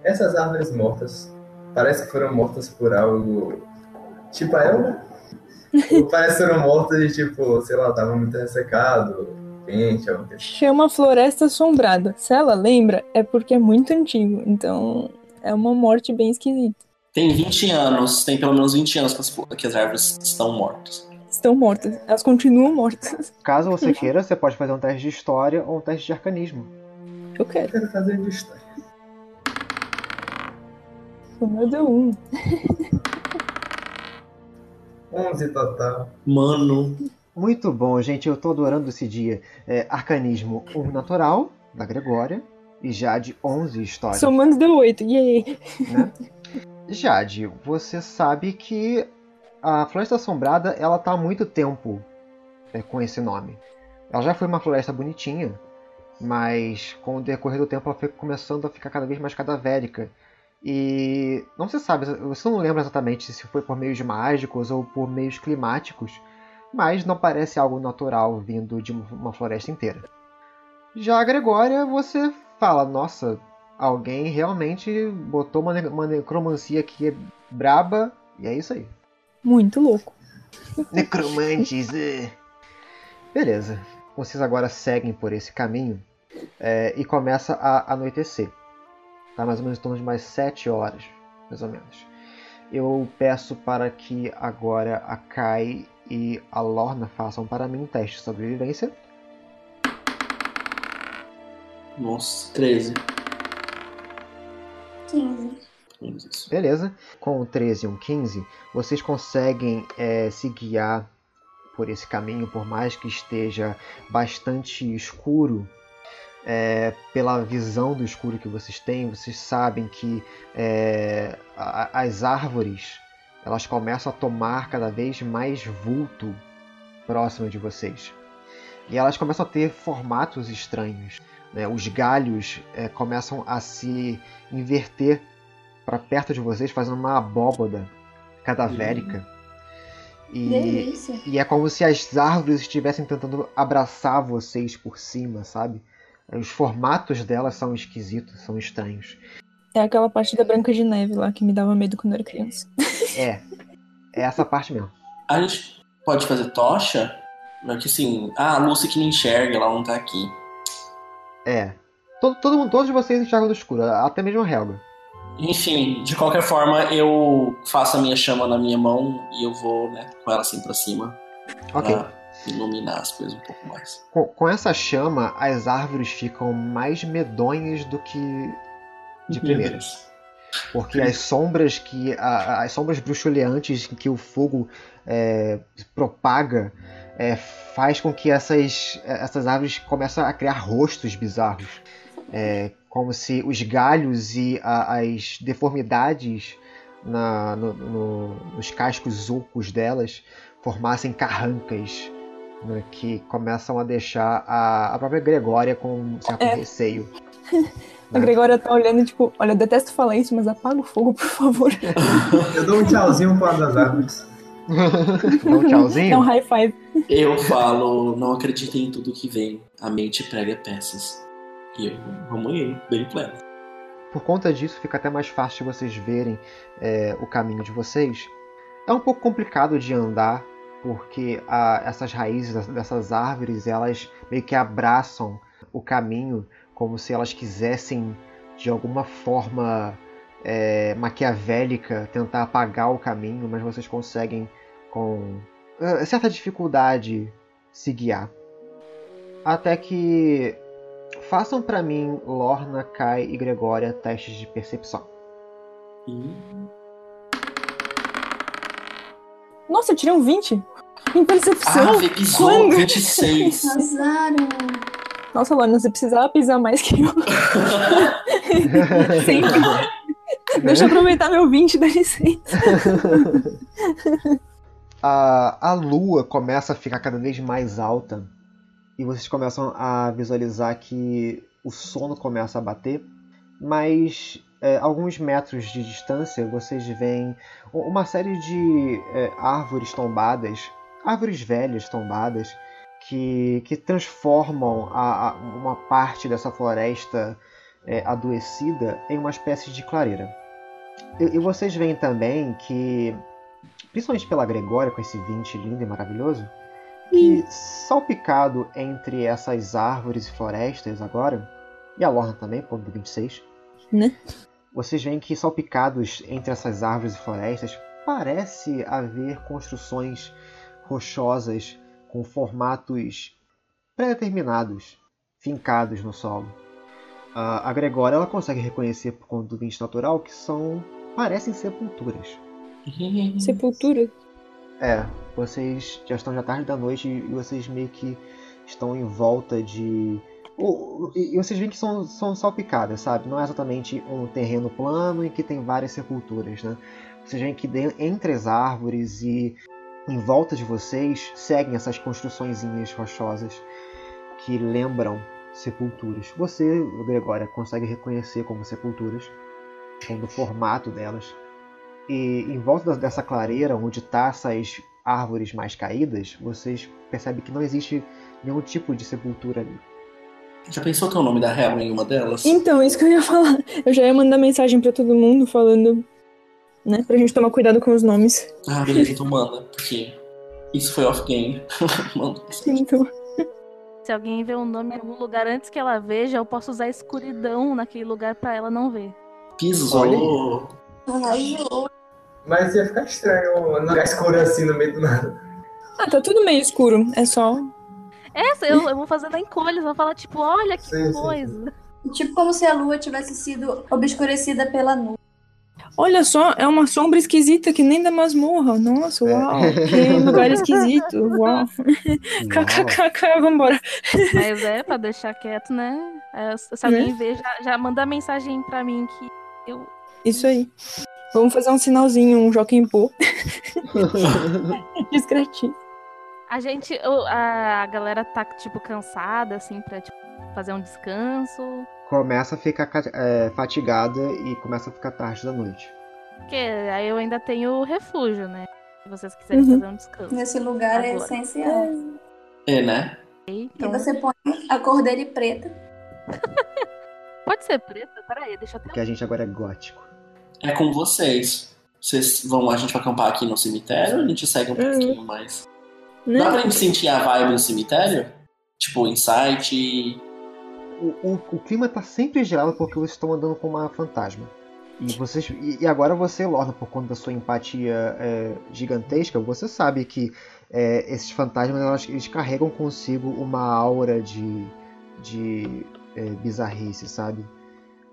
Essas árvores mortas parece que foram mortas por algo. Tipo a Elma? Ou parece que foram mortas de tipo, sei lá, tava muito ressecado, quente, algo que Chama Floresta Assombrada. Se ela lembra, é porque é muito antigo. Então é uma morte bem esquisita. Tem 20 anos, tem pelo menos 20 anos que as, que as árvores estão mortas. Estão mortas. Elas continuam mortas. Caso você queira, você pode fazer um teste de história ou um teste de arcanismo. Eu quero. eu quero fazer de história. O meu deu um. 11 total. Mano, Muito bom, gente. Eu tô adorando esse dia. É, arcanismo 1 natural, da Gregória. E Jade 11 história. Somando deu oito. Yay! né? Jade, você sabe que a Floresta Assombrada ela tá há muito tempo é, com esse nome. Ela já foi uma floresta bonitinha, mas com o decorrer do tempo ela foi começando a ficar cada vez mais cadavérica. E não se sabe, você não lembra exatamente se foi por meios mágicos ou por meios climáticos, mas não parece algo natural vindo de uma floresta inteira. Já a Gregória, você fala, nossa, alguém realmente botou uma, ne uma necromancia aqui braba, e é isso aí. Muito louco. Necromantes! é. Beleza. Vocês agora seguem por esse caminho é, e começa a anoitecer. Tá mais ou menos em torno de mais 7 horas, mais ou menos. Eu peço para que agora a Kai e a Lorna façam para mim um teste de sobrevivência. nossa, 13. 15. Isso. Beleza. Com o 13 e um 15, vocês conseguem é, se guiar por esse caminho, por mais que esteja bastante escuro. É, pela visão do escuro que vocês têm, vocês sabem que é, a- as árvores elas começam a tomar cada vez mais vulto próximo de vocês. E elas começam a ter formatos estranhos. né? Os galhos é, começam a se inverter para perto de vocês, fazendo uma abóboda cadavérica. E, Delícia. e é como se as árvores estivessem tentando abraçar vocês por cima, sabe? Os formatos delas são esquisitos, são estranhos. É aquela parte da Branca de Neve lá que me dava medo quando eu era criança. É. É essa parte mesmo. A gente pode fazer tocha? Mas que assim, ah, a Lucy que não enxerga, ela não tá aqui. É. Todo, todo mundo, todos vocês enxergam no escuro, até mesmo a Helga. Enfim, de qualquer forma, eu faço a minha chama na minha mão e eu vou, né, com ela assim pra cima. Ok. Pra iluminar as coisas um pouco mais. Com, com essa chama, as árvores ficam mais medonhas do que de primeira. Porque as sombras que. A, as sombras bruxuleantes que o fogo é, propaga é, faz com que essas, essas árvores comecem a criar rostos bizarros. É, como se os galhos e a, as deformidades na, no, no, nos cascos ocos delas formassem carrancas né, que começam a deixar a, a própria Gregória com um certo É. receio. A Gregória tá olhando, tipo, olha, eu detesto falar isso, mas apaga o fogo, por favor. Eu dou um tchauzinho pro lado das árvores. Dá um tchauzinho? Dá um high five. Eu falo, não acreditem em tudo que vem. A mente prega peças. E eu indo, bem pleno. Por conta disso, fica até mais fácil de vocês verem é, o caminho de vocês. É um pouco complicado de andar, porque a- essas raízes dessas árvores, elas meio que abraçam o caminho, como se elas quisessem, de alguma forma é, maquiavélica, tentar apagar o caminho, mas vocês conseguem, com é, certa dificuldade, se guiar. Até que Façam pra mim, Lorna, Kai e Gregória, testes de percepção. Nossa, eu tirei um 20. Em percepção. Ah, pisou Quando? 26. Arrasaram. Nossa, Lorna, você precisava pisar mais que eu. Sempre. Deixa eu aproveitar meu 20, dá licença. a, a lua começa a ficar cada vez mais alta e vocês começam a visualizar que o sono começa a bater, mas é, alguns metros de distância vocês veem uma série de é, árvores tombadas, árvores velhas tombadas, que, que transformam a, a- uma parte dessa floresta é, adoecida em uma espécie de clareira. E, e vocês veem também que principalmente pela Gregória, com esse 20 lindo e maravilhoso, que salpicado entre essas árvores e florestas agora, e a Lorna também, ponto do 26, Né? Vocês veem que salpicados entre essas árvores e florestas parece haver construções rochosas com formatos pré-determinados, fincados no solo. A a Gregória ela consegue reconhecer por conta do 20 natural que são parecem sepulturas. Sepultura. É, vocês já estão já tarde da noite e vocês meio que estão em volta de. O- E vocês veem que são, são salpicadas, sabe? Não é exatamente um terreno plano em que tem várias sepulturas, né? Vocês veem que de- entre as árvores e em volta de vocês seguem essas construçõezinhas rochosas que lembram sepulturas. Você, Gregória, consegue reconhecer como sepulturas, como o formato delas. E em volta dessa clareira, onde tá essas árvores mais caídas, vocês percebem que não existe nenhum tipo de sepultura ali. Já pensou ter o nome da Hel em uma delas? Então, isso que eu ia falar. Eu já ia mandar mensagem pra todo mundo falando, né? Pra gente tomar cuidado com os nomes. Ah, beleza, então manda, porque isso foi off-game. Manda. Então, Se alguém vê um nome em algum lugar antes que ela veja, eu posso usar escuridão naquele lugar pra ela não ver. Pisou. Mas ia ficar estranho não ficar escuro assim no meio do nada. ah, tá tudo meio escuro. É só. Essa eu, eu vou fazer na encolha, vou falar tipo, olha que Sim, sim, coisa. Tipo como se a lua tivesse sido obscurecida pela nuvem. Olha só, é uma sombra esquisita que nem da masmorra. Nossa, É. uau. Que lugar esquisito. Uau. KKKK, vambora. Mas é, pra deixar quieto, né? É, se alguém ver, já, já manda mensagem pra mim que eu. Isso aí. Vamos fazer um sinalzinho, um Joaquim Pô. Discretinho. A gente. A galera tá, tipo, cansada, assim, pra tipo, fazer um descanso. Começa a ficar ca- é, fatigada e começa a ficar tarde da noite. Porque aí eu ainda tenho o refúgio, né? Se vocês quiserem Uhum. fazer um descanso. Nesse lugar é Agora. essencial. É, né? E Então, você põe a cor dele preta. pode ser preta? Peraí, deixa eu. Porque a gente agora é gótico. É com vocês. Vocês vão, a gente vai acampar aqui no cemitério ou a gente segue um Uhum. pouquinho mais? Né? Dá pra gente sentir a vibe do cemitério? Tipo, insight. O, o, o clima tá sempre gelado porque vocês estão andando com uma fantasma. E, vocês, e, e agora você, Lorna, por conta da sua empatia é, gigantesca, você sabe que é, esses fantasmas elas- eles carregam consigo uma aura de, de é, bizarrice, sabe?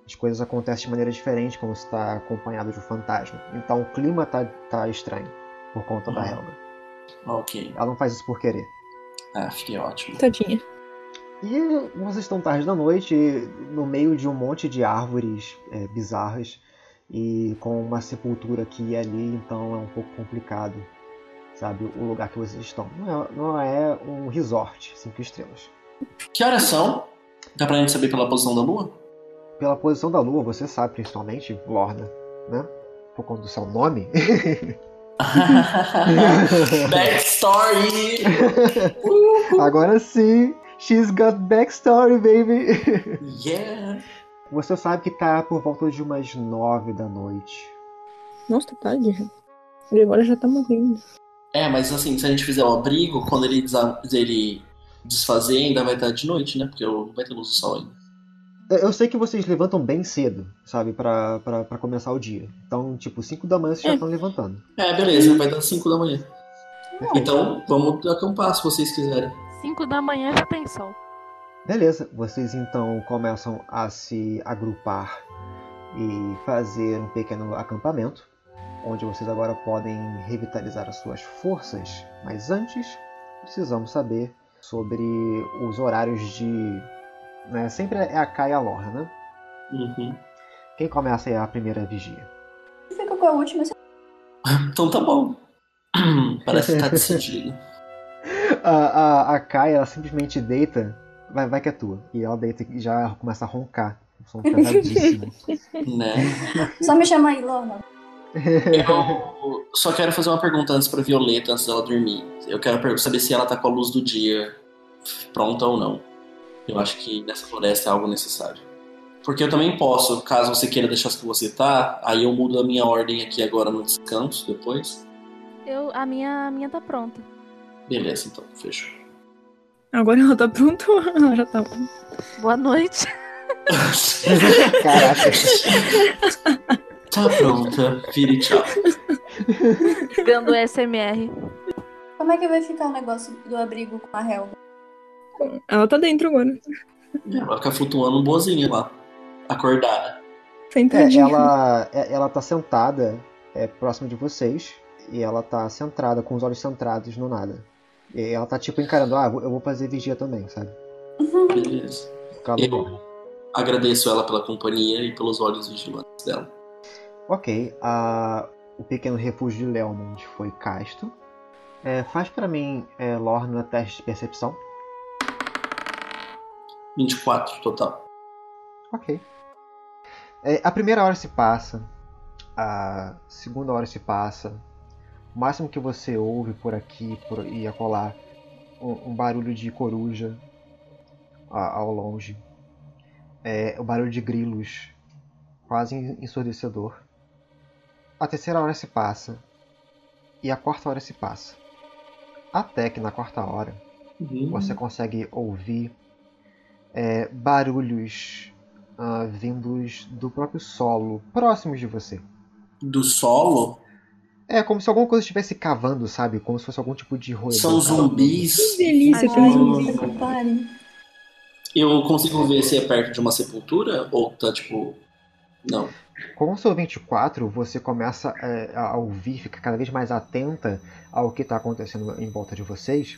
As coisas acontecem de maneira diferente quando você está acompanhado de um fantasma. Então o clima tá, tá estranho por conta da Uhum. Helga. Ok. Ela não faz isso por querer. Ah, fiquei ótimo. Tadinha. E vocês estão tarde da noite, no meio de um monte de árvores é, bizarras e com uma sepultura aqui e ali, então é um pouco complicado, sabe, o lugar que vocês estão. Não é, não é um resort, cinco estrelas. Que horas são? Dá pra gente saber pela posição da lua? Pela posição da lua, você sabe principalmente, Lorna, né? Por conta do seu nome. Backstory! Agora sim, she's got backstory, baby! Yeah! Você sabe que tá por volta de umas nove da noite. Nossa, tá tarde já. O Gregório já tá morrendo. É, mas assim, se a gente fizer o abrigo, quando ele, desa- ele desfazer, ainda vai estar de noite, né? Porque não vai ter luz do sol ainda. Eu sei que vocês levantam bem cedo, sabe, pra, pra, pra começar o dia. Então, tipo, 5 da manhã vocês já É. estão levantando. É, beleza, vai dar 5 da manhã. Então, vamos acampar se vocês quiserem. 5 da manhã já tem sol. Beleza, vocês então começam a se agrupar e fazer um pequeno acampamento, onde vocês agora podem revitalizar as suas forças. Mas antes, precisamos saber sobre os horários de. Né, sempre é a Kai e a Lorna, né? Uhum. Quem começa é a primeira vigia. Fica com a última. Então tá bom. Parece que tá decidido. A, a, a Kai, ela simplesmente deita, vai, vai que é tua. E ela deita e já começa a roncar. Um som pesadíssimo. né? Só me chama aí, Lorna. Eu só quero fazer uma pergunta antes pra Violeta, antes dela dormir. Eu quero saber se ela tá com a luz do dia pronta ou não. Eu acho que nessa floresta é algo necessário. Porque eu também posso, caso você queira deixar as que você tá, aí eu mudo a minha ordem aqui agora no descanso depois. Eu, a, minha, a minha tá pronta. Beleza, então, fechou. Agora ela tá pronta ou ela já tá pronta? Boa noite. Caraca. tá pronta, vire tchau. Dando SMR. Como é que vai ficar o negócio do abrigo com a Helga? Ela tá dentro agora. Ela vai ficar flutuando boazinha lá, acordada. É, Sentadinha. ela, é- ela tá sentada é, próximo de vocês e ela tá centrada, com os olhos centrados no nada. E ela tá tipo encarando, ah, eu vou fazer vigia também, sabe? Beleza. Fica. Eu agradeço ela pela companhia e pelos olhos vigilantes dela. Ok, a- o pequeno refúgio de Leomond foi casto. É, faz pra mim, é, Lorna, teste de percepção. 24 total. Ok. É, a primeira hora se passa, a segunda hora se passa. O máximo que você ouve por aqui por, e acolá, um, um barulho de coruja a- ao longe. É, o barulho de grilos, quase ensurdecedor. A terceira hora se passa e a quarta hora se passa. Até que na quarta hora Uhum. você consegue ouvir é, barulhos ah, vindos do próprio solo, próximos de você. Do solo? É como se alguma coisa estivesse cavando, sabe? Como se fosse algum tipo de roedor. São zumbis. Que delícia, tem zumbi. puta que pariu. Eu consigo ver se é perto de uma sepultura? Ou tá tipo. Não. Com o seu 24, você começa é, a ouvir, fica cada vez mais atenta ao que está acontecendo em volta de vocês,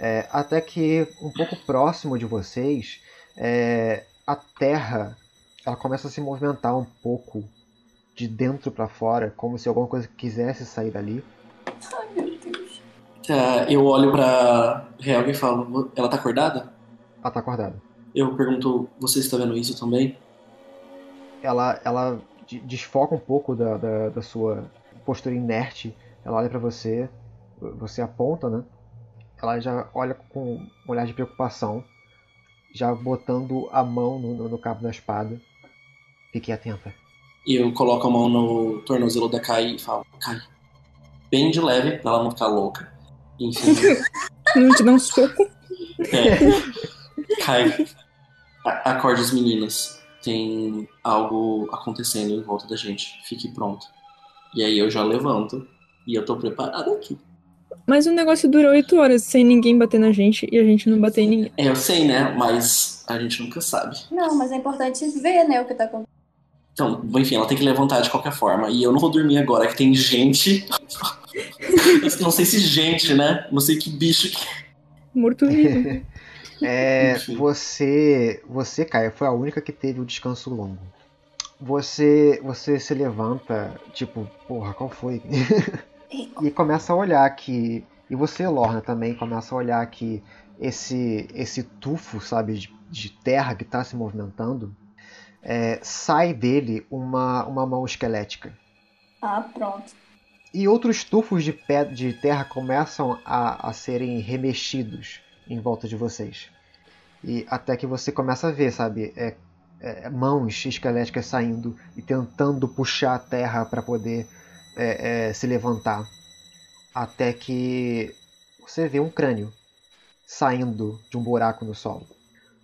é, até que um pouco próximo de vocês, é, a Terra ela começa a se movimentar um pouco de dentro para fora, como se alguma coisa quisesse sair dali. Ai, meu Deus. Tá, eu olho pra Helga e falo, ela tá acordada? Ela tá acordada. Eu pergunto, você está vendo isso também? ela, ela de- desfoca um pouco da, da, da sua postura inerte. Ela olha pra você, você aponta, né? Ela já olha com um olhar de preocupação, já botando a mão no, no, no cabo da espada. Fique atenta. E eu coloco a mão no tornozelo da Kai e falo, Kai, bem de leve pra ela não ficar louca. Enfim. não te dá um soco. É. Kai, acorde as meninas. Tem algo acontecendo em volta da gente. Fique pronto. E aí eu já levanto e eu tô preparado aqui. Mas o negócio dura oito horas sem ninguém bater na gente e a gente não bater em ninguém. É, eu sei, né? Mas a gente nunca sabe. Não, mas é importante ver, né, o que tá acontecendo. Então, enfim, ela tem que levantar de qualquer forma. E eu não vou dormir agora, que tem gente. não sei se gente, né? Não sei que bicho que. Morto-vivo. é, você, você, Caio, foi a única que teve o descanso longo. Você, você se levanta, tipo, porra, qual foi? e começa a olhar que. E você, Lorna, também começa a olhar que esse, esse tufo, sabe, de, de terra que está se movimentando, é, sai dele uma, uma mão esquelética. Ah, pronto. E outros tufos de, pé, de terra começam a, a serem remexidos em volta de vocês. E até que você começa a ver, sabe, é, é, mãos esqueléticas saindo e tentando puxar a terra para poder é, é, se levantar. Até que você vê um crânio saindo de um buraco no solo.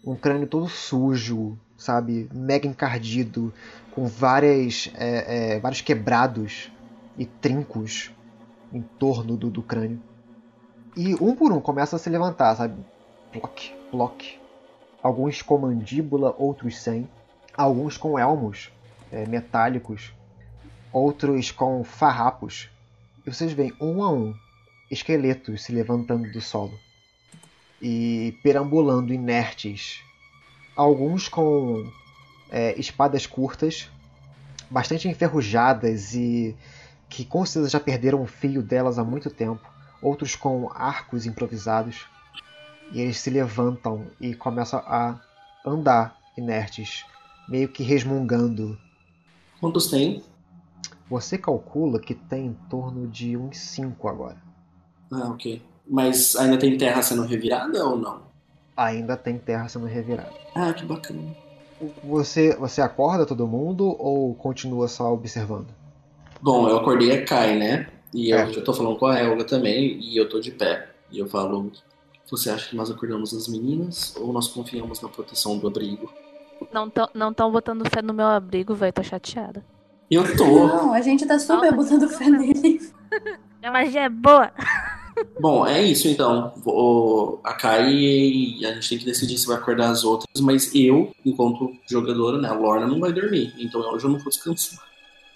Um crânio todo sujo, sabe, mega encardido, com várias, é, é, vários quebrados e trincos em torno do, do crânio. E um por um começa a se levantar, sabe? Block, block. Alguns com mandíbula, outros sem. Alguns com elmos é, metálicos, outros com farrapos. E vocês veem um a um esqueletos se levantando do solo e perambulando inertes. Alguns com é, espadas curtas, bastante enferrujadas e que com certeza já perderam o fio delas há muito tempo. Outros com arcos improvisados. E eles se levantam e começam a andar inertes, meio que resmungando. Quantos tem? Você calcula que tem em torno de uns 5 agora. Ah, ok. Mas ainda tem terra sendo revirada ou não? Ainda tem terra sendo revirada. Ah, que bacana. Você, você acorda todo mundo ou continua só observando? Bom, eu acordei a Kai, né? E eu, é. eu tô falando com a Helga também, e eu tô de pé. E eu falo: Você acha que nós acordamos as meninas ou nós confiamos na proteção do abrigo? Não tão, não tão botando fé no meu abrigo, velho, tô chateada. Eu tô. Não, a gente tá super botando fé nele. A magia é boa. Bom, é isso então. O, a Kai, a gente tem que decidir se vai acordar as outras, mas eu, enquanto jogadora, né, a Lorna não vai dormir, então hoje eu não vou descansar.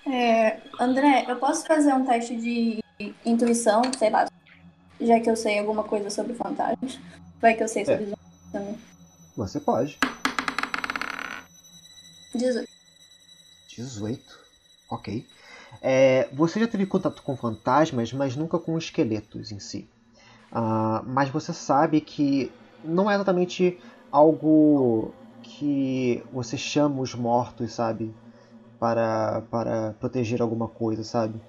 É, André, eu posso fazer um teste de intuição, sei lá, já que eu sei alguma coisa sobre fantasmas. Vai que eu sei sobre é. também. Você pode. 18. 18. Ok. É, você já teve contato com fantasmas, mas nunca com esqueletos em si. Uh, mas você sabe que não é exatamente algo que você chama os mortos, sabe? Para, para proteger alguma coisa, sabe?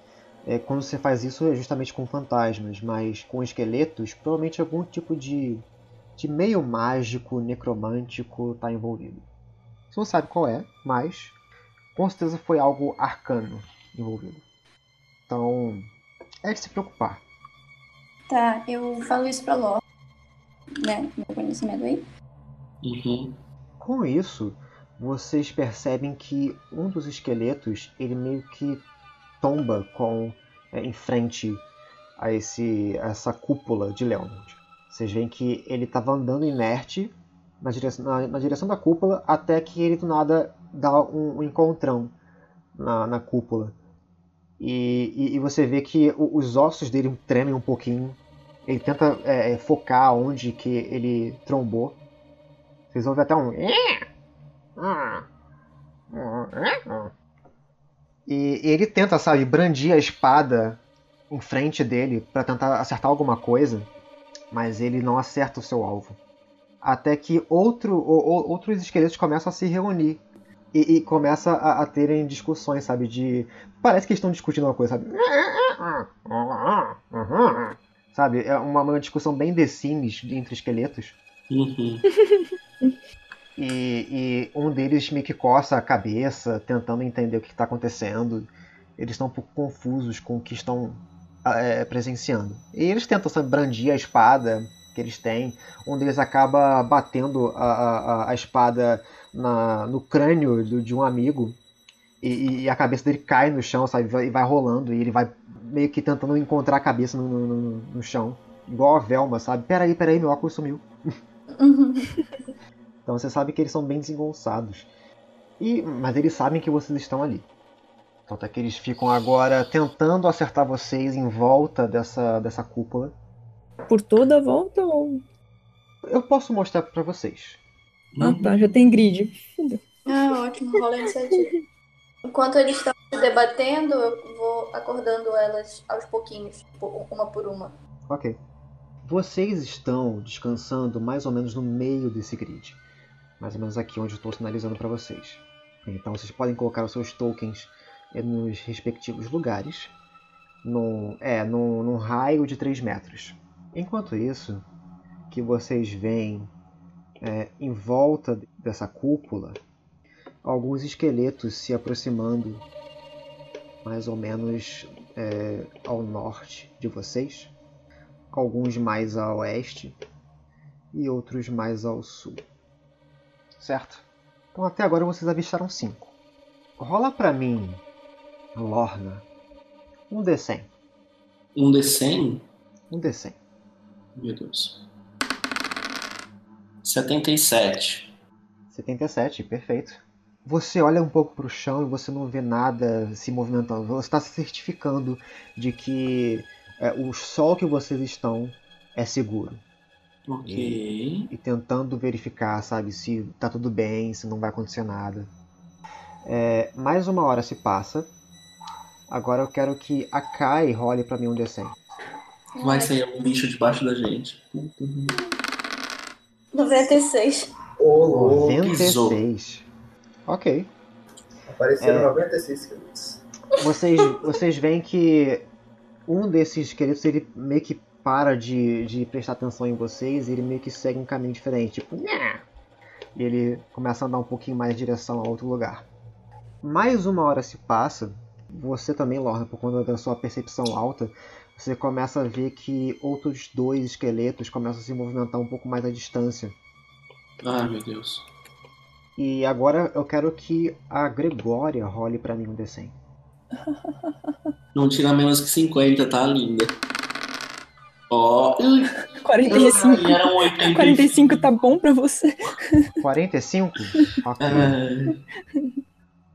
É, quando você faz isso é justamente com fantasmas, mas com esqueletos, provavelmente algum tipo de, de meio mágico, necromântico está envolvido. Você não sabe qual é, mas com certeza foi algo arcano envolvido. Então, é de se preocupar. Tá, eu falo isso pra Ló. Né? Meu conhecimento aí. Uhum. Com isso, vocês percebem que um dos esqueletos, ele meio que tomba com é, em frente a, esse, a essa cúpula de Leonard. Vocês veem que ele estava andando inerte na direção, na, na, direção da cúpula até que ele do nada dá um, um encontrão na, na cúpula. E, e, e, você vê que os ossos dele tremem um pouquinho. Ele tenta é, é, focar onde que ele trombou. Vocês ouvem até um. E, e ele tenta, sabe, brandir a espada em frente dele para tentar acertar alguma coisa, mas ele não acerta o seu alvo. Até que outro, outros esqueletos começam a se reunir e, e começa a, a, terem discussões, sabe? De. Parece que estão discutindo uma coisa, sabe? Sabe? É uma, uma discussão bem The Sims entre esqueletos. Uhum. E, e, um deles meio que coça a cabeça, tentando entender o que está acontecendo. Eles estão um pouco confusos com o que estão é, presenciando. E eles tentam sabe, brandir a espada que eles têm. Um deles acaba batendo a, a, a espada na, no crânio do, de um amigo. E, e, a cabeça dele cai no chão, sabe? E vai, vai, rolando. E ele vai meio que tentando encontrar a cabeça no, no, no chão. Igual a Velma, sabe? Peraí, peraí, meu óculos sumiu. Uhum. então você sabe que eles são bem desengonçados. E, mas eles sabem que vocês estão ali. Tanto é que eles ficam agora tentando acertar vocês em volta dessa, dessa cúpula. Por toda a volta. Eu posso mostrar para vocês. Ah tá, já tem grid. Ah, ótimo, rola iniciativa. Enquanto eles estão se debatendo, eu vou acordando elas aos pouquinhos, uma por uma. Ok. Vocês estão descansando mais ou menos no meio desse grid. Mais ou menos aqui onde eu estou sinalizando para vocês. Então vocês podem colocar os seus tokens é nos respectivos lugares, no, é, num, num raio de 3 metros. Enquanto isso, que vocês veem é, em volta dessa cúpula alguns esqueletos se aproximando mais ou menos é, ao norte de vocês, alguns mais a oeste e outros mais ao sul. Certo? Então até agora vocês avistaram cinco. Rola para mim Lorna. Um D100. Um D100? Um D100. Meu Deus. 77. 77, perfeito. Você olha um pouco para o chão e você não vê nada se movimentando. Você está se certificando de que é, o sol que vocês estão é seguro. Ok. E, e, tentando verificar, sabe, se tá tudo bem, se não vai acontecer nada. É, mais uma hora se passa Agora eu quero que a Kai role pra mim um D100. Vai sair um bicho debaixo da gente. 96. Oh, 96. Ok. Apareceram é, 96 esqueletos. Vocês, vocês veem que um desses esqueletos ele meio que para de, de prestar atenção em vocês e ele meio que segue um caminho diferente. Tipo, Nhá! e ele começa a andar um pouquinho mais em direção a outro lugar. Mais uma hora se passa você também, Lorna, por conta da sua percepção alta, você começa a ver que outros dois esqueletos começam a se movimentar um pouco mais à distância. Ai, meu Deus. E agora eu quero que a Gregória role para mim um D100. Não tira menos que 50, tá linda. Ó. Oh. 45. 45 tá bom pra você? 45? Ok. É...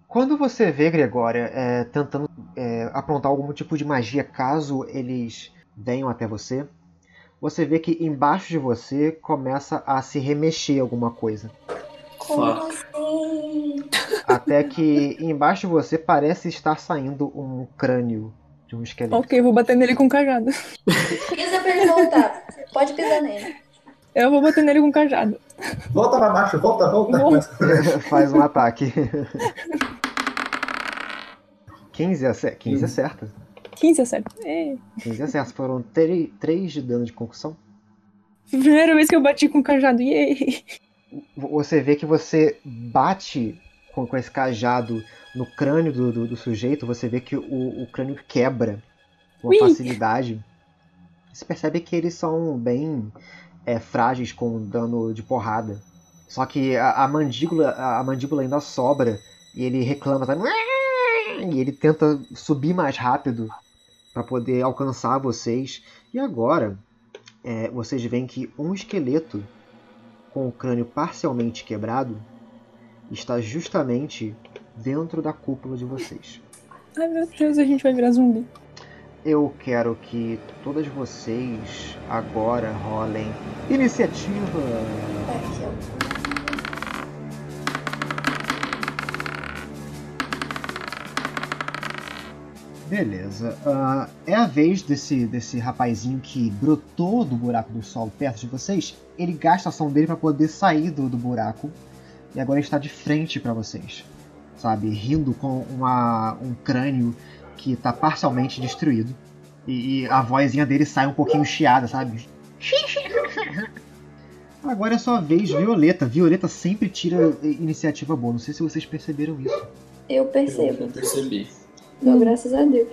Quando você vê Gregória é, tentando é, aprontar algum tipo de magia caso eles venham até você, você vê que embaixo de você começa a se remexer alguma coisa. Como assim? Até que embaixo de você parece estar saindo um crânio de um esqueleto. Ok, vou bater nele com um cajado. Pisa pra ele voltar. Pode pisar nele. Eu vou bater nele com um cajado. Volta pra baixo, volta, volta. Faz um ataque. 15 acerta. 15 acerta. 15 acerta. É. 15 acerta. Foram 3 de dano de concussão. Primeira vez que eu bati com o cajado. Yay. Você vê que você bate com, com esse cajado no crânio do, do, do sujeito. Você vê que o, o crânio quebra com Ui. facilidade. Você percebe que eles são bem é, frágeis com dano de porrada. Só que a, a mandíbula, a, a mandíbula ainda sobra e ele reclama, sabe? E ele tenta subir mais rápido para poder alcançar vocês. E agora é, vocês veem que um esqueleto com o crânio parcialmente quebrado está justamente dentro da cúpula de vocês. Ai meu Deus, a gente vai virar zumbi. Eu quero que todas vocês agora rolem iniciativa. É, Beleza. Uh, é a vez desse, desse rapazinho que brotou do buraco do sol perto de vocês. Ele gasta a ação dele para poder sair do, do buraco. E agora está de frente para vocês. Sabe? Rindo com uma, um crânio que está parcialmente destruído. E, e, a vozinha dele sai um pouquinho chiada, sabe? Agora é sua vez, Violeta. Violeta sempre tira iniciativa boa. Não sei se vocês perceberam isso. Eu percebo. Eu percebi. Então, graças a Deus.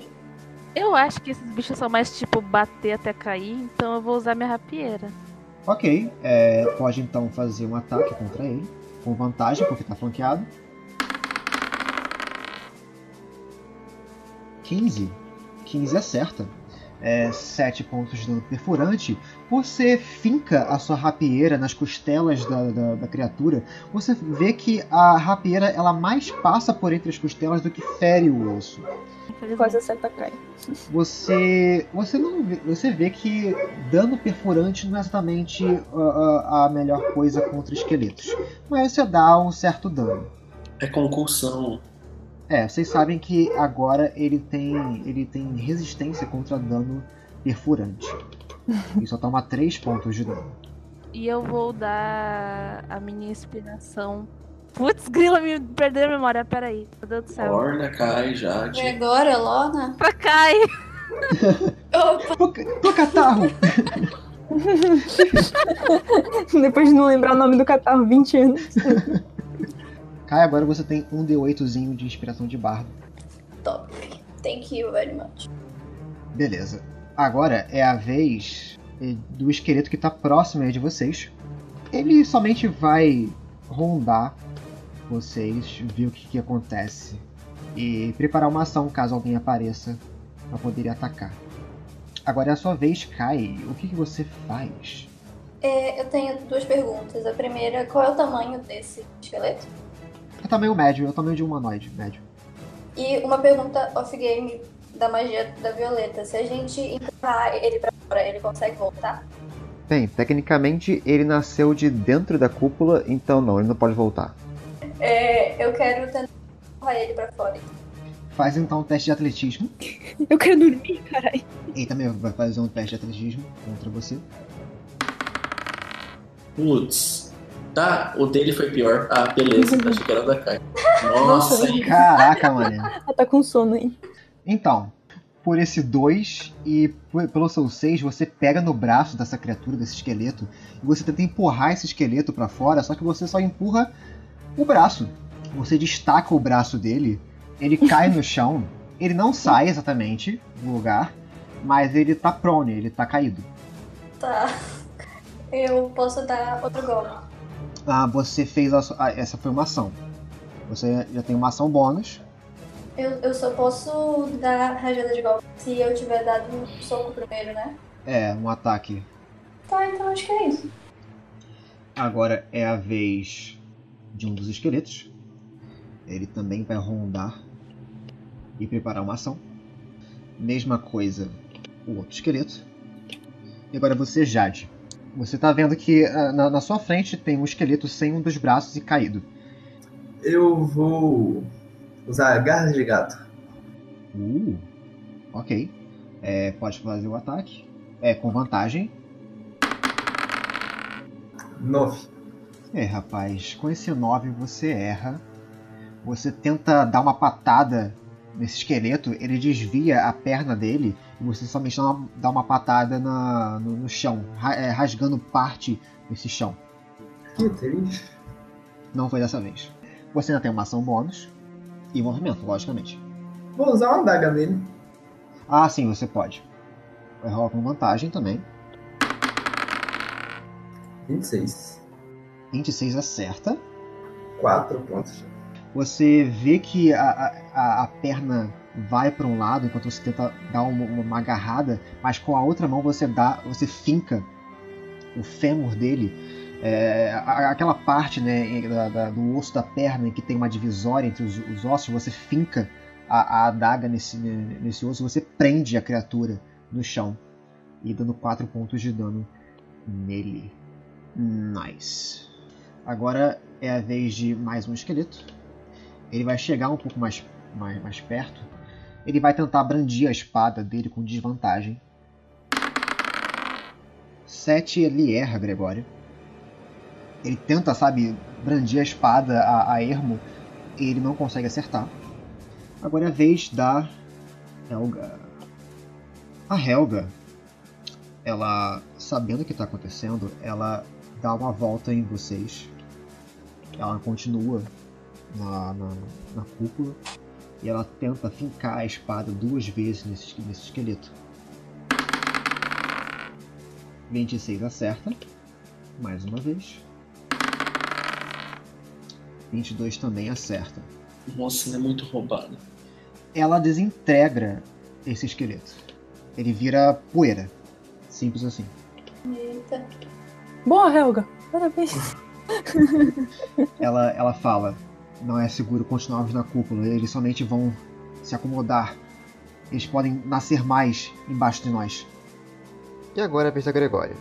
Eu acho que esses bichos são mais tipo bater até cair, então eu vou usar minha rapieira. Ok, é, pode então fazer um ataque contra ele, com vantagem, porque tá flanqueado. 15. 15 acerta. É, 7 pontos de dano perfurante. Você finca a sua rapieira nas costelas da, da, da, criatura. Você vê que a rapieira ela mais passa por entre as costelas do que fere o osso. Quase acerta cai. Você, você não vê, você vê que dano perfurante não é exatamente a, a melhor coisa contra esqueletos, mas você dá um certo dano. É concussão. É, vocês sabem que agora ele tem ele tem resistência contra dano perfurante. E só toma 3 pontos de dano. E eu vou dar a minha inspiração. Putz, grila, me perdeu a memória, peraí. Meu Deus do céu. Lorna, cai, Jade. E agora, Lorna? Pra cai. Opa! Tô catarro! Depois de não lembrar o nome do catarro, 20 anos. Kai, agora você tem um D8zinho de inspiração de bardo. Top. Thank you very much. Beleza. Agora é a vez eh, do esqueleto que tá próximo aí de vocês. Ele somente vai rondar vocês, ver o que, que acontece e preparar uma ação caso alguém apareça para poder atacar. Agora é a sua vez, Kai. O que, que você faz? É, eu tenho duas perguntas. A primeira, qual é o tamanho desse esqueleto? Tamanho médio, é o tamanho de um humanoide médio. E uma pergunta off-game da magia da Violeta. Se a gente empurrar ele pra fora, ele consegue voltar? Bem, tecnicamente ele nasceu de dentro da cúpula, então não, ele não pode voltar. É, eu quero tentar empurrar ele pra fora. Faz então um teste de atletismo. Eu quero dormir, caralho. Ele também vai fazer um teste de atletismo contra você. Putz. Tá, o dele foi pior. Ah, beleza. Achei que era da Kai. Nossa, hein? Caraca, mano. Ela tá com sono aí. Então, por esse 2 e por- pelo seu 6, você pega no braço dessa criatura, desse esqueleto, e você tenta empurrar esse esqueleto pra fora, só que você só empurra o braço. Você destaca o braço dele, ele cai no chão, ele não sai exatamente do lugar, mas ele tá prone, ele tá caído. Tá. Eu posso dar outro golpe. Ah, você fez a, su- ah, essa foi uma ação. Você já tem uma ação bônus. Eu, eu só posso dar rajada de golpe se eu tiver dado um soco primeiro, né? É, um ataque. Tá, então acho que é isso. Agora é a vez de um dos esqueletos. Ele também vai rondar e preparar uma ação. Mesma coisa o outro esqueleto. E agora você, Jade. Você tá vendo que ah, na, na sua frente tem um esqueleto sem um dos braços e caído. Eu vou usar garras de gato. Uh, ok. É, pode fazer o ataque. É, com vantagem. 9. É, rapaz, com esse 9 você erra. Você tenta dar uma patada nesse esqueleto, ele desvia a perna dele você somente dá uma, dá uma patada na, no, no chão, é, rasgando parte desse chão. Que triste. Não foi dessa vez. Você ainda tem uma ação bônus e movimento, logicamente. Vou usar uma daga nele. Ah, sim, você pode. Vai rolar com vantagem também. 26. 26 acerta. 4 pontos. Você vê que a, a, a perna vai para um lado enquanto você tenta dar uma, uma agarrada, mas com a outra mão você dá, você finca o fêmur dele, é, aquela parte né, da- da- do osso da perna em que tem uma divisória entre os, os ossos, você finca a, a adaga nesse, nesse osso, você prende a criatura no chão e dando 4 pontos de dano nele. Nice. Agora é a vez de mais um esqueleto. Ele vai chegar um pouco mais, mais, mais perto. Ele vai tentar brandir a espada dele com desvantagem. 7 ele erra, Gregório. Ele tenta, sabe, brandir a espada a, a ermo e ele não consegue acertar. Agora é a vez da Helga. A Helga, ela, sabendo o que está acontecendo, ela dá uma volta em vocês. Ela continua na, na, na cúpula e ela tenta fincar a espada duas vezes nesse, nesse esqueleto. 26 acerta, mais uma vez. 22 também acerta. Nossa, ele é muito roubado. Ela desintegra esse esqueleto. Ele vira poeira. Simples assim. Eita. Boa, Helga. Parabéns. ela, ela fala: Não é seguro continuarmos na cúpula. Eles somente vão se acomodar. Eles podem nascer mais embaixo de nós. E agora é a vez da Gregória.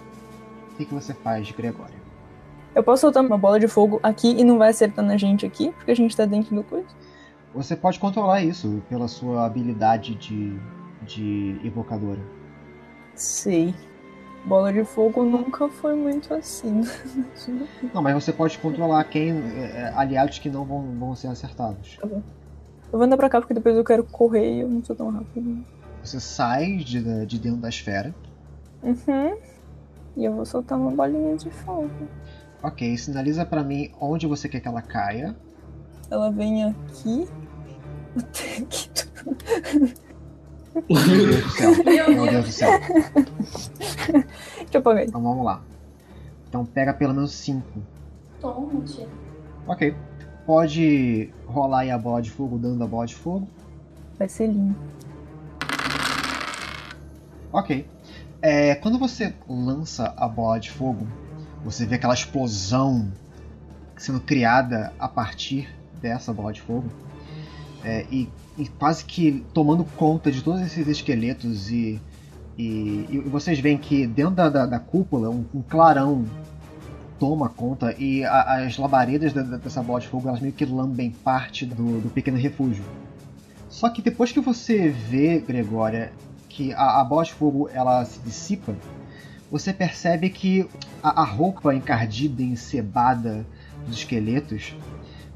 O que, que você faz, Gregória? Eu posso soltar uma bola de fogo aqui e não vai acertar na gente aqui, porque a gente tá dentro do coisa? Você pode controlar isso pela sua habilidade de, de evocadora. Sei. Bola de fogo nunca foi muito assim. Não, mas você pode controlar quem. É, aliados que não vão, vão ser acertados. Tá bom. Eu vou andar pra cá porque depois eu quero correr e eu não sou tão rápido. Você sai de, de dentro da esfera. Uhum. E eu vou soltar uma bolinha de fogo. Ok, sinaliza para mim onde você quer que ela caia. Ela vem aqui. Até aqui. Meu Deus do céu. Meu Deus do céu. Deixa eu apagar Então vamos lá. Então pega pelo menos 5. Toma, tia. Ok. Pode rolar aí a bola de fogo dando a bola de fogo. Vai ser lindo. Ok. É, quando você lança a bola de fogo, você vê aquela explosão sendo criada a partir dessa bola de fogo. É, e, quase que tomando conta de todos esses esqueletos e, e, e vocês veem que dentro da, da, da cúpula um, um, clarão toma conta e a, as labaredas da, dessa bola de fogo elas meio que lambem parte do, do pequeno refúgio. Só que depois que você vê, Gregória, que a, a bola de fogo ela se dissipa, você percebe que a, a roupa encardida e encebada dos esqueletos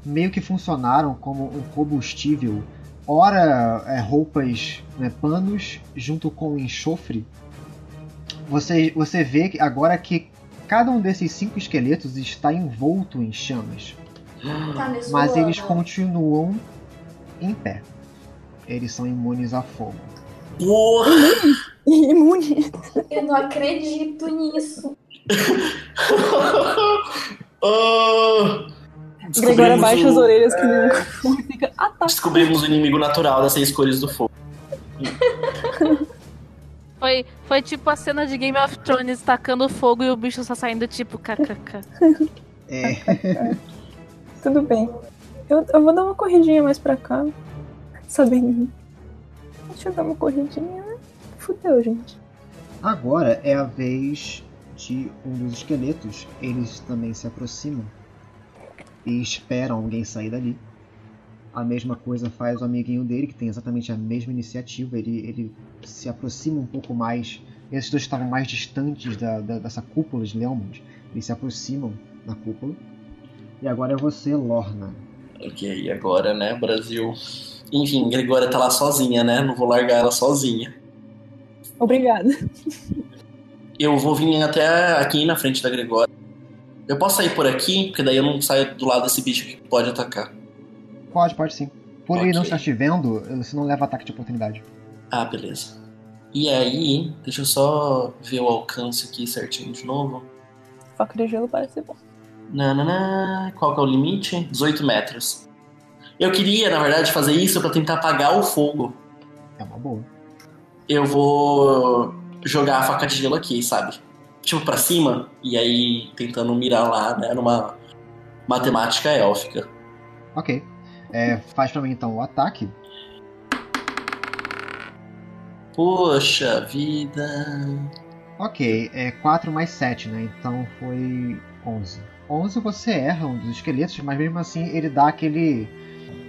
meio que funcionaram como um combustível, ora é, roupas, né, panos, junto com enxofre. Você, você vê que agora que cada um desses cinco esqueletos está envolto em chamas. Tá Mas eles continuam em pé. Eles são imunes a fogo. Porra! Imune. Eu não acredito nisso. Ah, Gregória descobrimos baixa o- as orelhas que nem um fica. Ah, tá. Descobrimos o inimigo natural das seis cores do fogo. Foi, foi tipo a cena de Game of Thrones tacando fogo e o bicho só saindo tipo kkk. É, Tudo bem. Eu, eu vou dar uma corridinha mais pra cá. Sabendo. Deixa eu dar uma corridinha. né? Fudeu, gente. agora é a vez de um dos esqueletos. Eles também se aproximam e esperam alguém sair dali. A mesma coisa faz o amiguinho dele, que tem exatamente a mesma iniciativa. Ele, ele se aproxima um pouco mais. Esses dois estavam mais distantes da, da- dessa cúpula de Leomond. Eles se aproximam da cúpula. E agora é você, Lorna. Ok, e agora, né, Brasil. Enfim, Gregória tá lá sozinha, né? Não vou largar ela sozinha. Obrigada. Eu vou vir até aqui na frente da Gregória. Eu posso sair por aqui, porque daí eu não saio do lado desse bicho que pode atacar. Pode, pode sim. Por ele não estar te vendo, você não leva ataque de oportunidade. Ah, beleza. E aí, deixa eu só ver o alcance aqui certinho de novo. Faca de gelo parece bom. Nananã, qual que é o limite? 18 metros. Eu queria, na verdade, fazer isso pra tentar apagar o fogo. É uma boa. Eu vou jogar a faca de gelo aqui, sabe? Tipo, pra cima, e aí tentando mirar lá, né, numa matemática élfica. Ok. É, faz pra mim então o ataque. Poxa vida. Ok, é 4 mais 7, né? Então foi 11. 11 você erra um dos esqueletos, mas mesmo assim ele dá aquele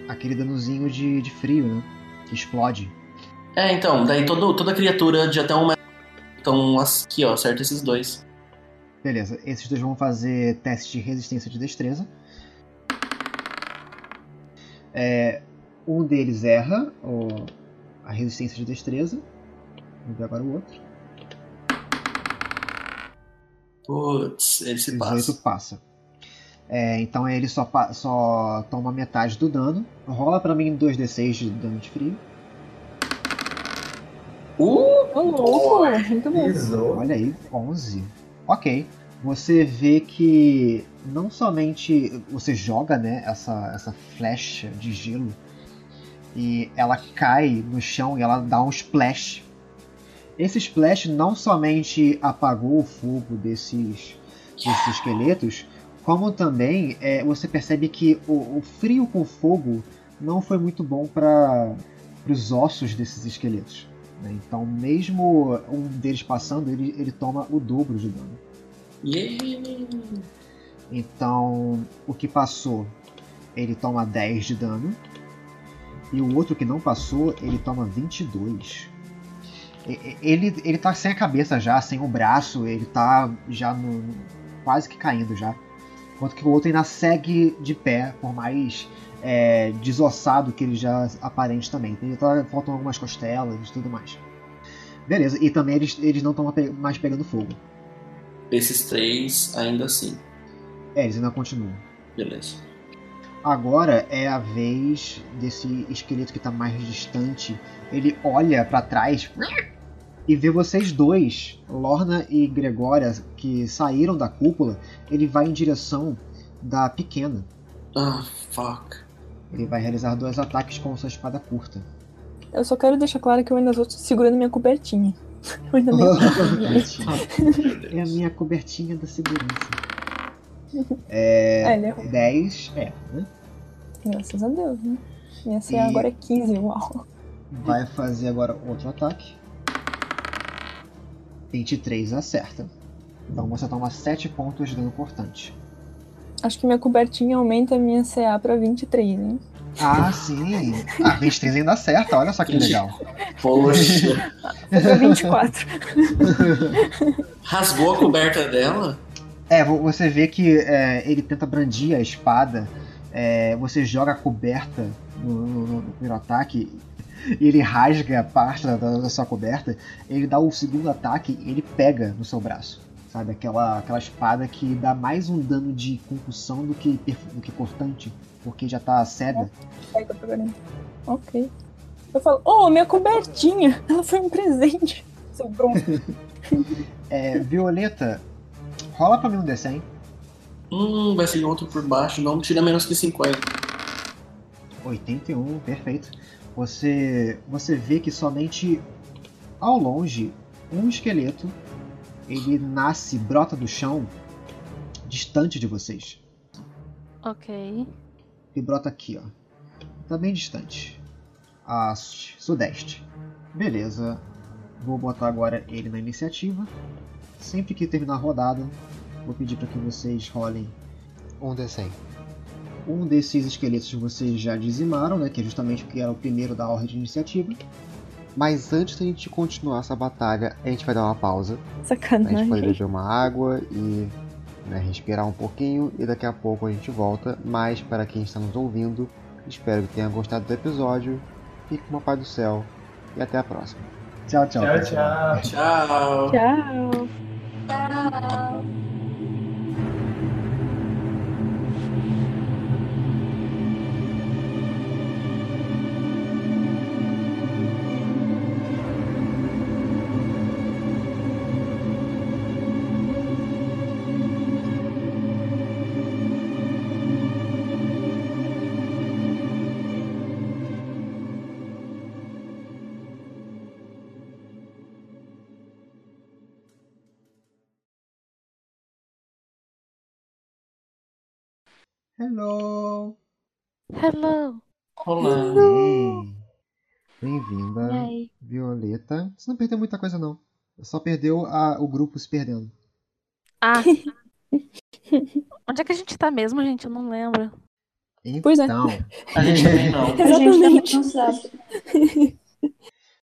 aquele danozinho de, de frio, né? Que explode. É, então, daí todo, toda criatura de até um metro. Então, aqui, ó, acerta esses dois. Beleza, esses dois vão fazer teste de resistência de destreza. É, um deles erra o- a resistência de destreza. Vamos ver agora o outro. Putz, ele se 18 passa. passa. É, então ele só, só toma metade do dano. Rola pra mim 2d6 de dano de frio. Uh! Ô, louco! Muito bom. Olha aí, 11. Ok. Você vê que não somente você joga né, essa, essa flecha de gelo e ela cai no chão e ela dá um splash. Esse splash não somente apagou o fogo desses, desses esqueletos, como também é, você percebe que o, o frio com fogo não foi muito bom para os ossos desses esqueletos. Né? Então, mesmo um deles passando, ele, ele toma o dobro de dano. Yeah. Então, o que passou, ele toma 10 de dano. E o outro que não passou, ele toma 22. E- e- Ele, ele tá sem a cabeça já, sem o braço, ele tá já no- quase que caindo já. Enquanto que o outro ainda segue de pé, por mais é, desossado que ele já aparente também. Tá, faltam algumas costelas e tudo mais. Beleza, e também eles, eles não estão mais pegando fogo. Esses três, ainda assim. É, eles ainda continuam. Beleza. Agora é a vez desse esqueleto que tá mais distante. Ele olha pra trás e vê vocês dois, Lorna e Gregória, que saíram da cúpula. Ele vai em direção da pequena. Ah, fuck. Ele vai realizar dois ataques com sua espada curta. Eu só quero deixar claro que eu ainda estou segurando minha cobertinha. Eu ainda nem... é a minha cobertinha da segurança. É. É, errou. 10. É, né? Graças a Deus, né? Minha CA E- agora é 15, uau. Vai fazer agora outro ataque. 23 acerta. Então você toma 7 pontos de dano cortante. Acho que minha cobertinha aumenta a minha CA pra 23, hein? Ah, sim! Ah, 23 ainda acerta, olha só que legal. Poxa. Pra 24. Rasgou a coberta dela? É, vo- você vê que é, ele tenta brandir a espada, é, você joga a coberta no, no- no primeiro ataque e ele rasga parte da, da sua coberta, ele dá o segundo ataque e ele pega no seu braço. Sabe, aquela, aquela espada que dá mais um dano de concussão do que, do que cortante, porque já tá cega. 40. Ok. Eu falo, oh, minha cobertinha! Ela foi um presente. Seu bronco. É, Violeta, rola pra mim um D100. Hum, vai ser outro por baixo. Não tira menos que 50. 81, perfeito. Você, você vê que somente ao longe um esqueleto ele nasce, brota do chão, distante de vocês. Ok. Ele brota aqui, ó. Tá bem distante. A sudeste. Beleza. Vou botar agora ele na iniciativa. Sempre que terminar a rodada, vou pedir para que vocês rolem Um D100. um desses esqueletos vocês já dizimaram, né? Que é justamente porque era o primeiro da ordem de iniciativa. Mas antes da gente continuar essa batalha, a gente vai dar uma pausa. A gente Sacanagem. pode beber uma água e né, respirar um pouquinho e daqui a pouco a gente volta. Mas para quem está nos ouvindo, espero que tenha gostado do episódio. Fique com o Pai do Céu e até a próxima. Tchau, tchau. Tchau, tchau. Tchau. Tchau. Tchau. Hello! Hello. Olá. Ei. Bem-vinda? Violeta. Você não perdeu muita coisa, não. Só perdeu a- o grupo se perdendo. Ah. Onde é que a gente tá mesmo, gente? Eu não lembro. Então, Pois é. A gente também não. A gente também Exatamente. não sabe.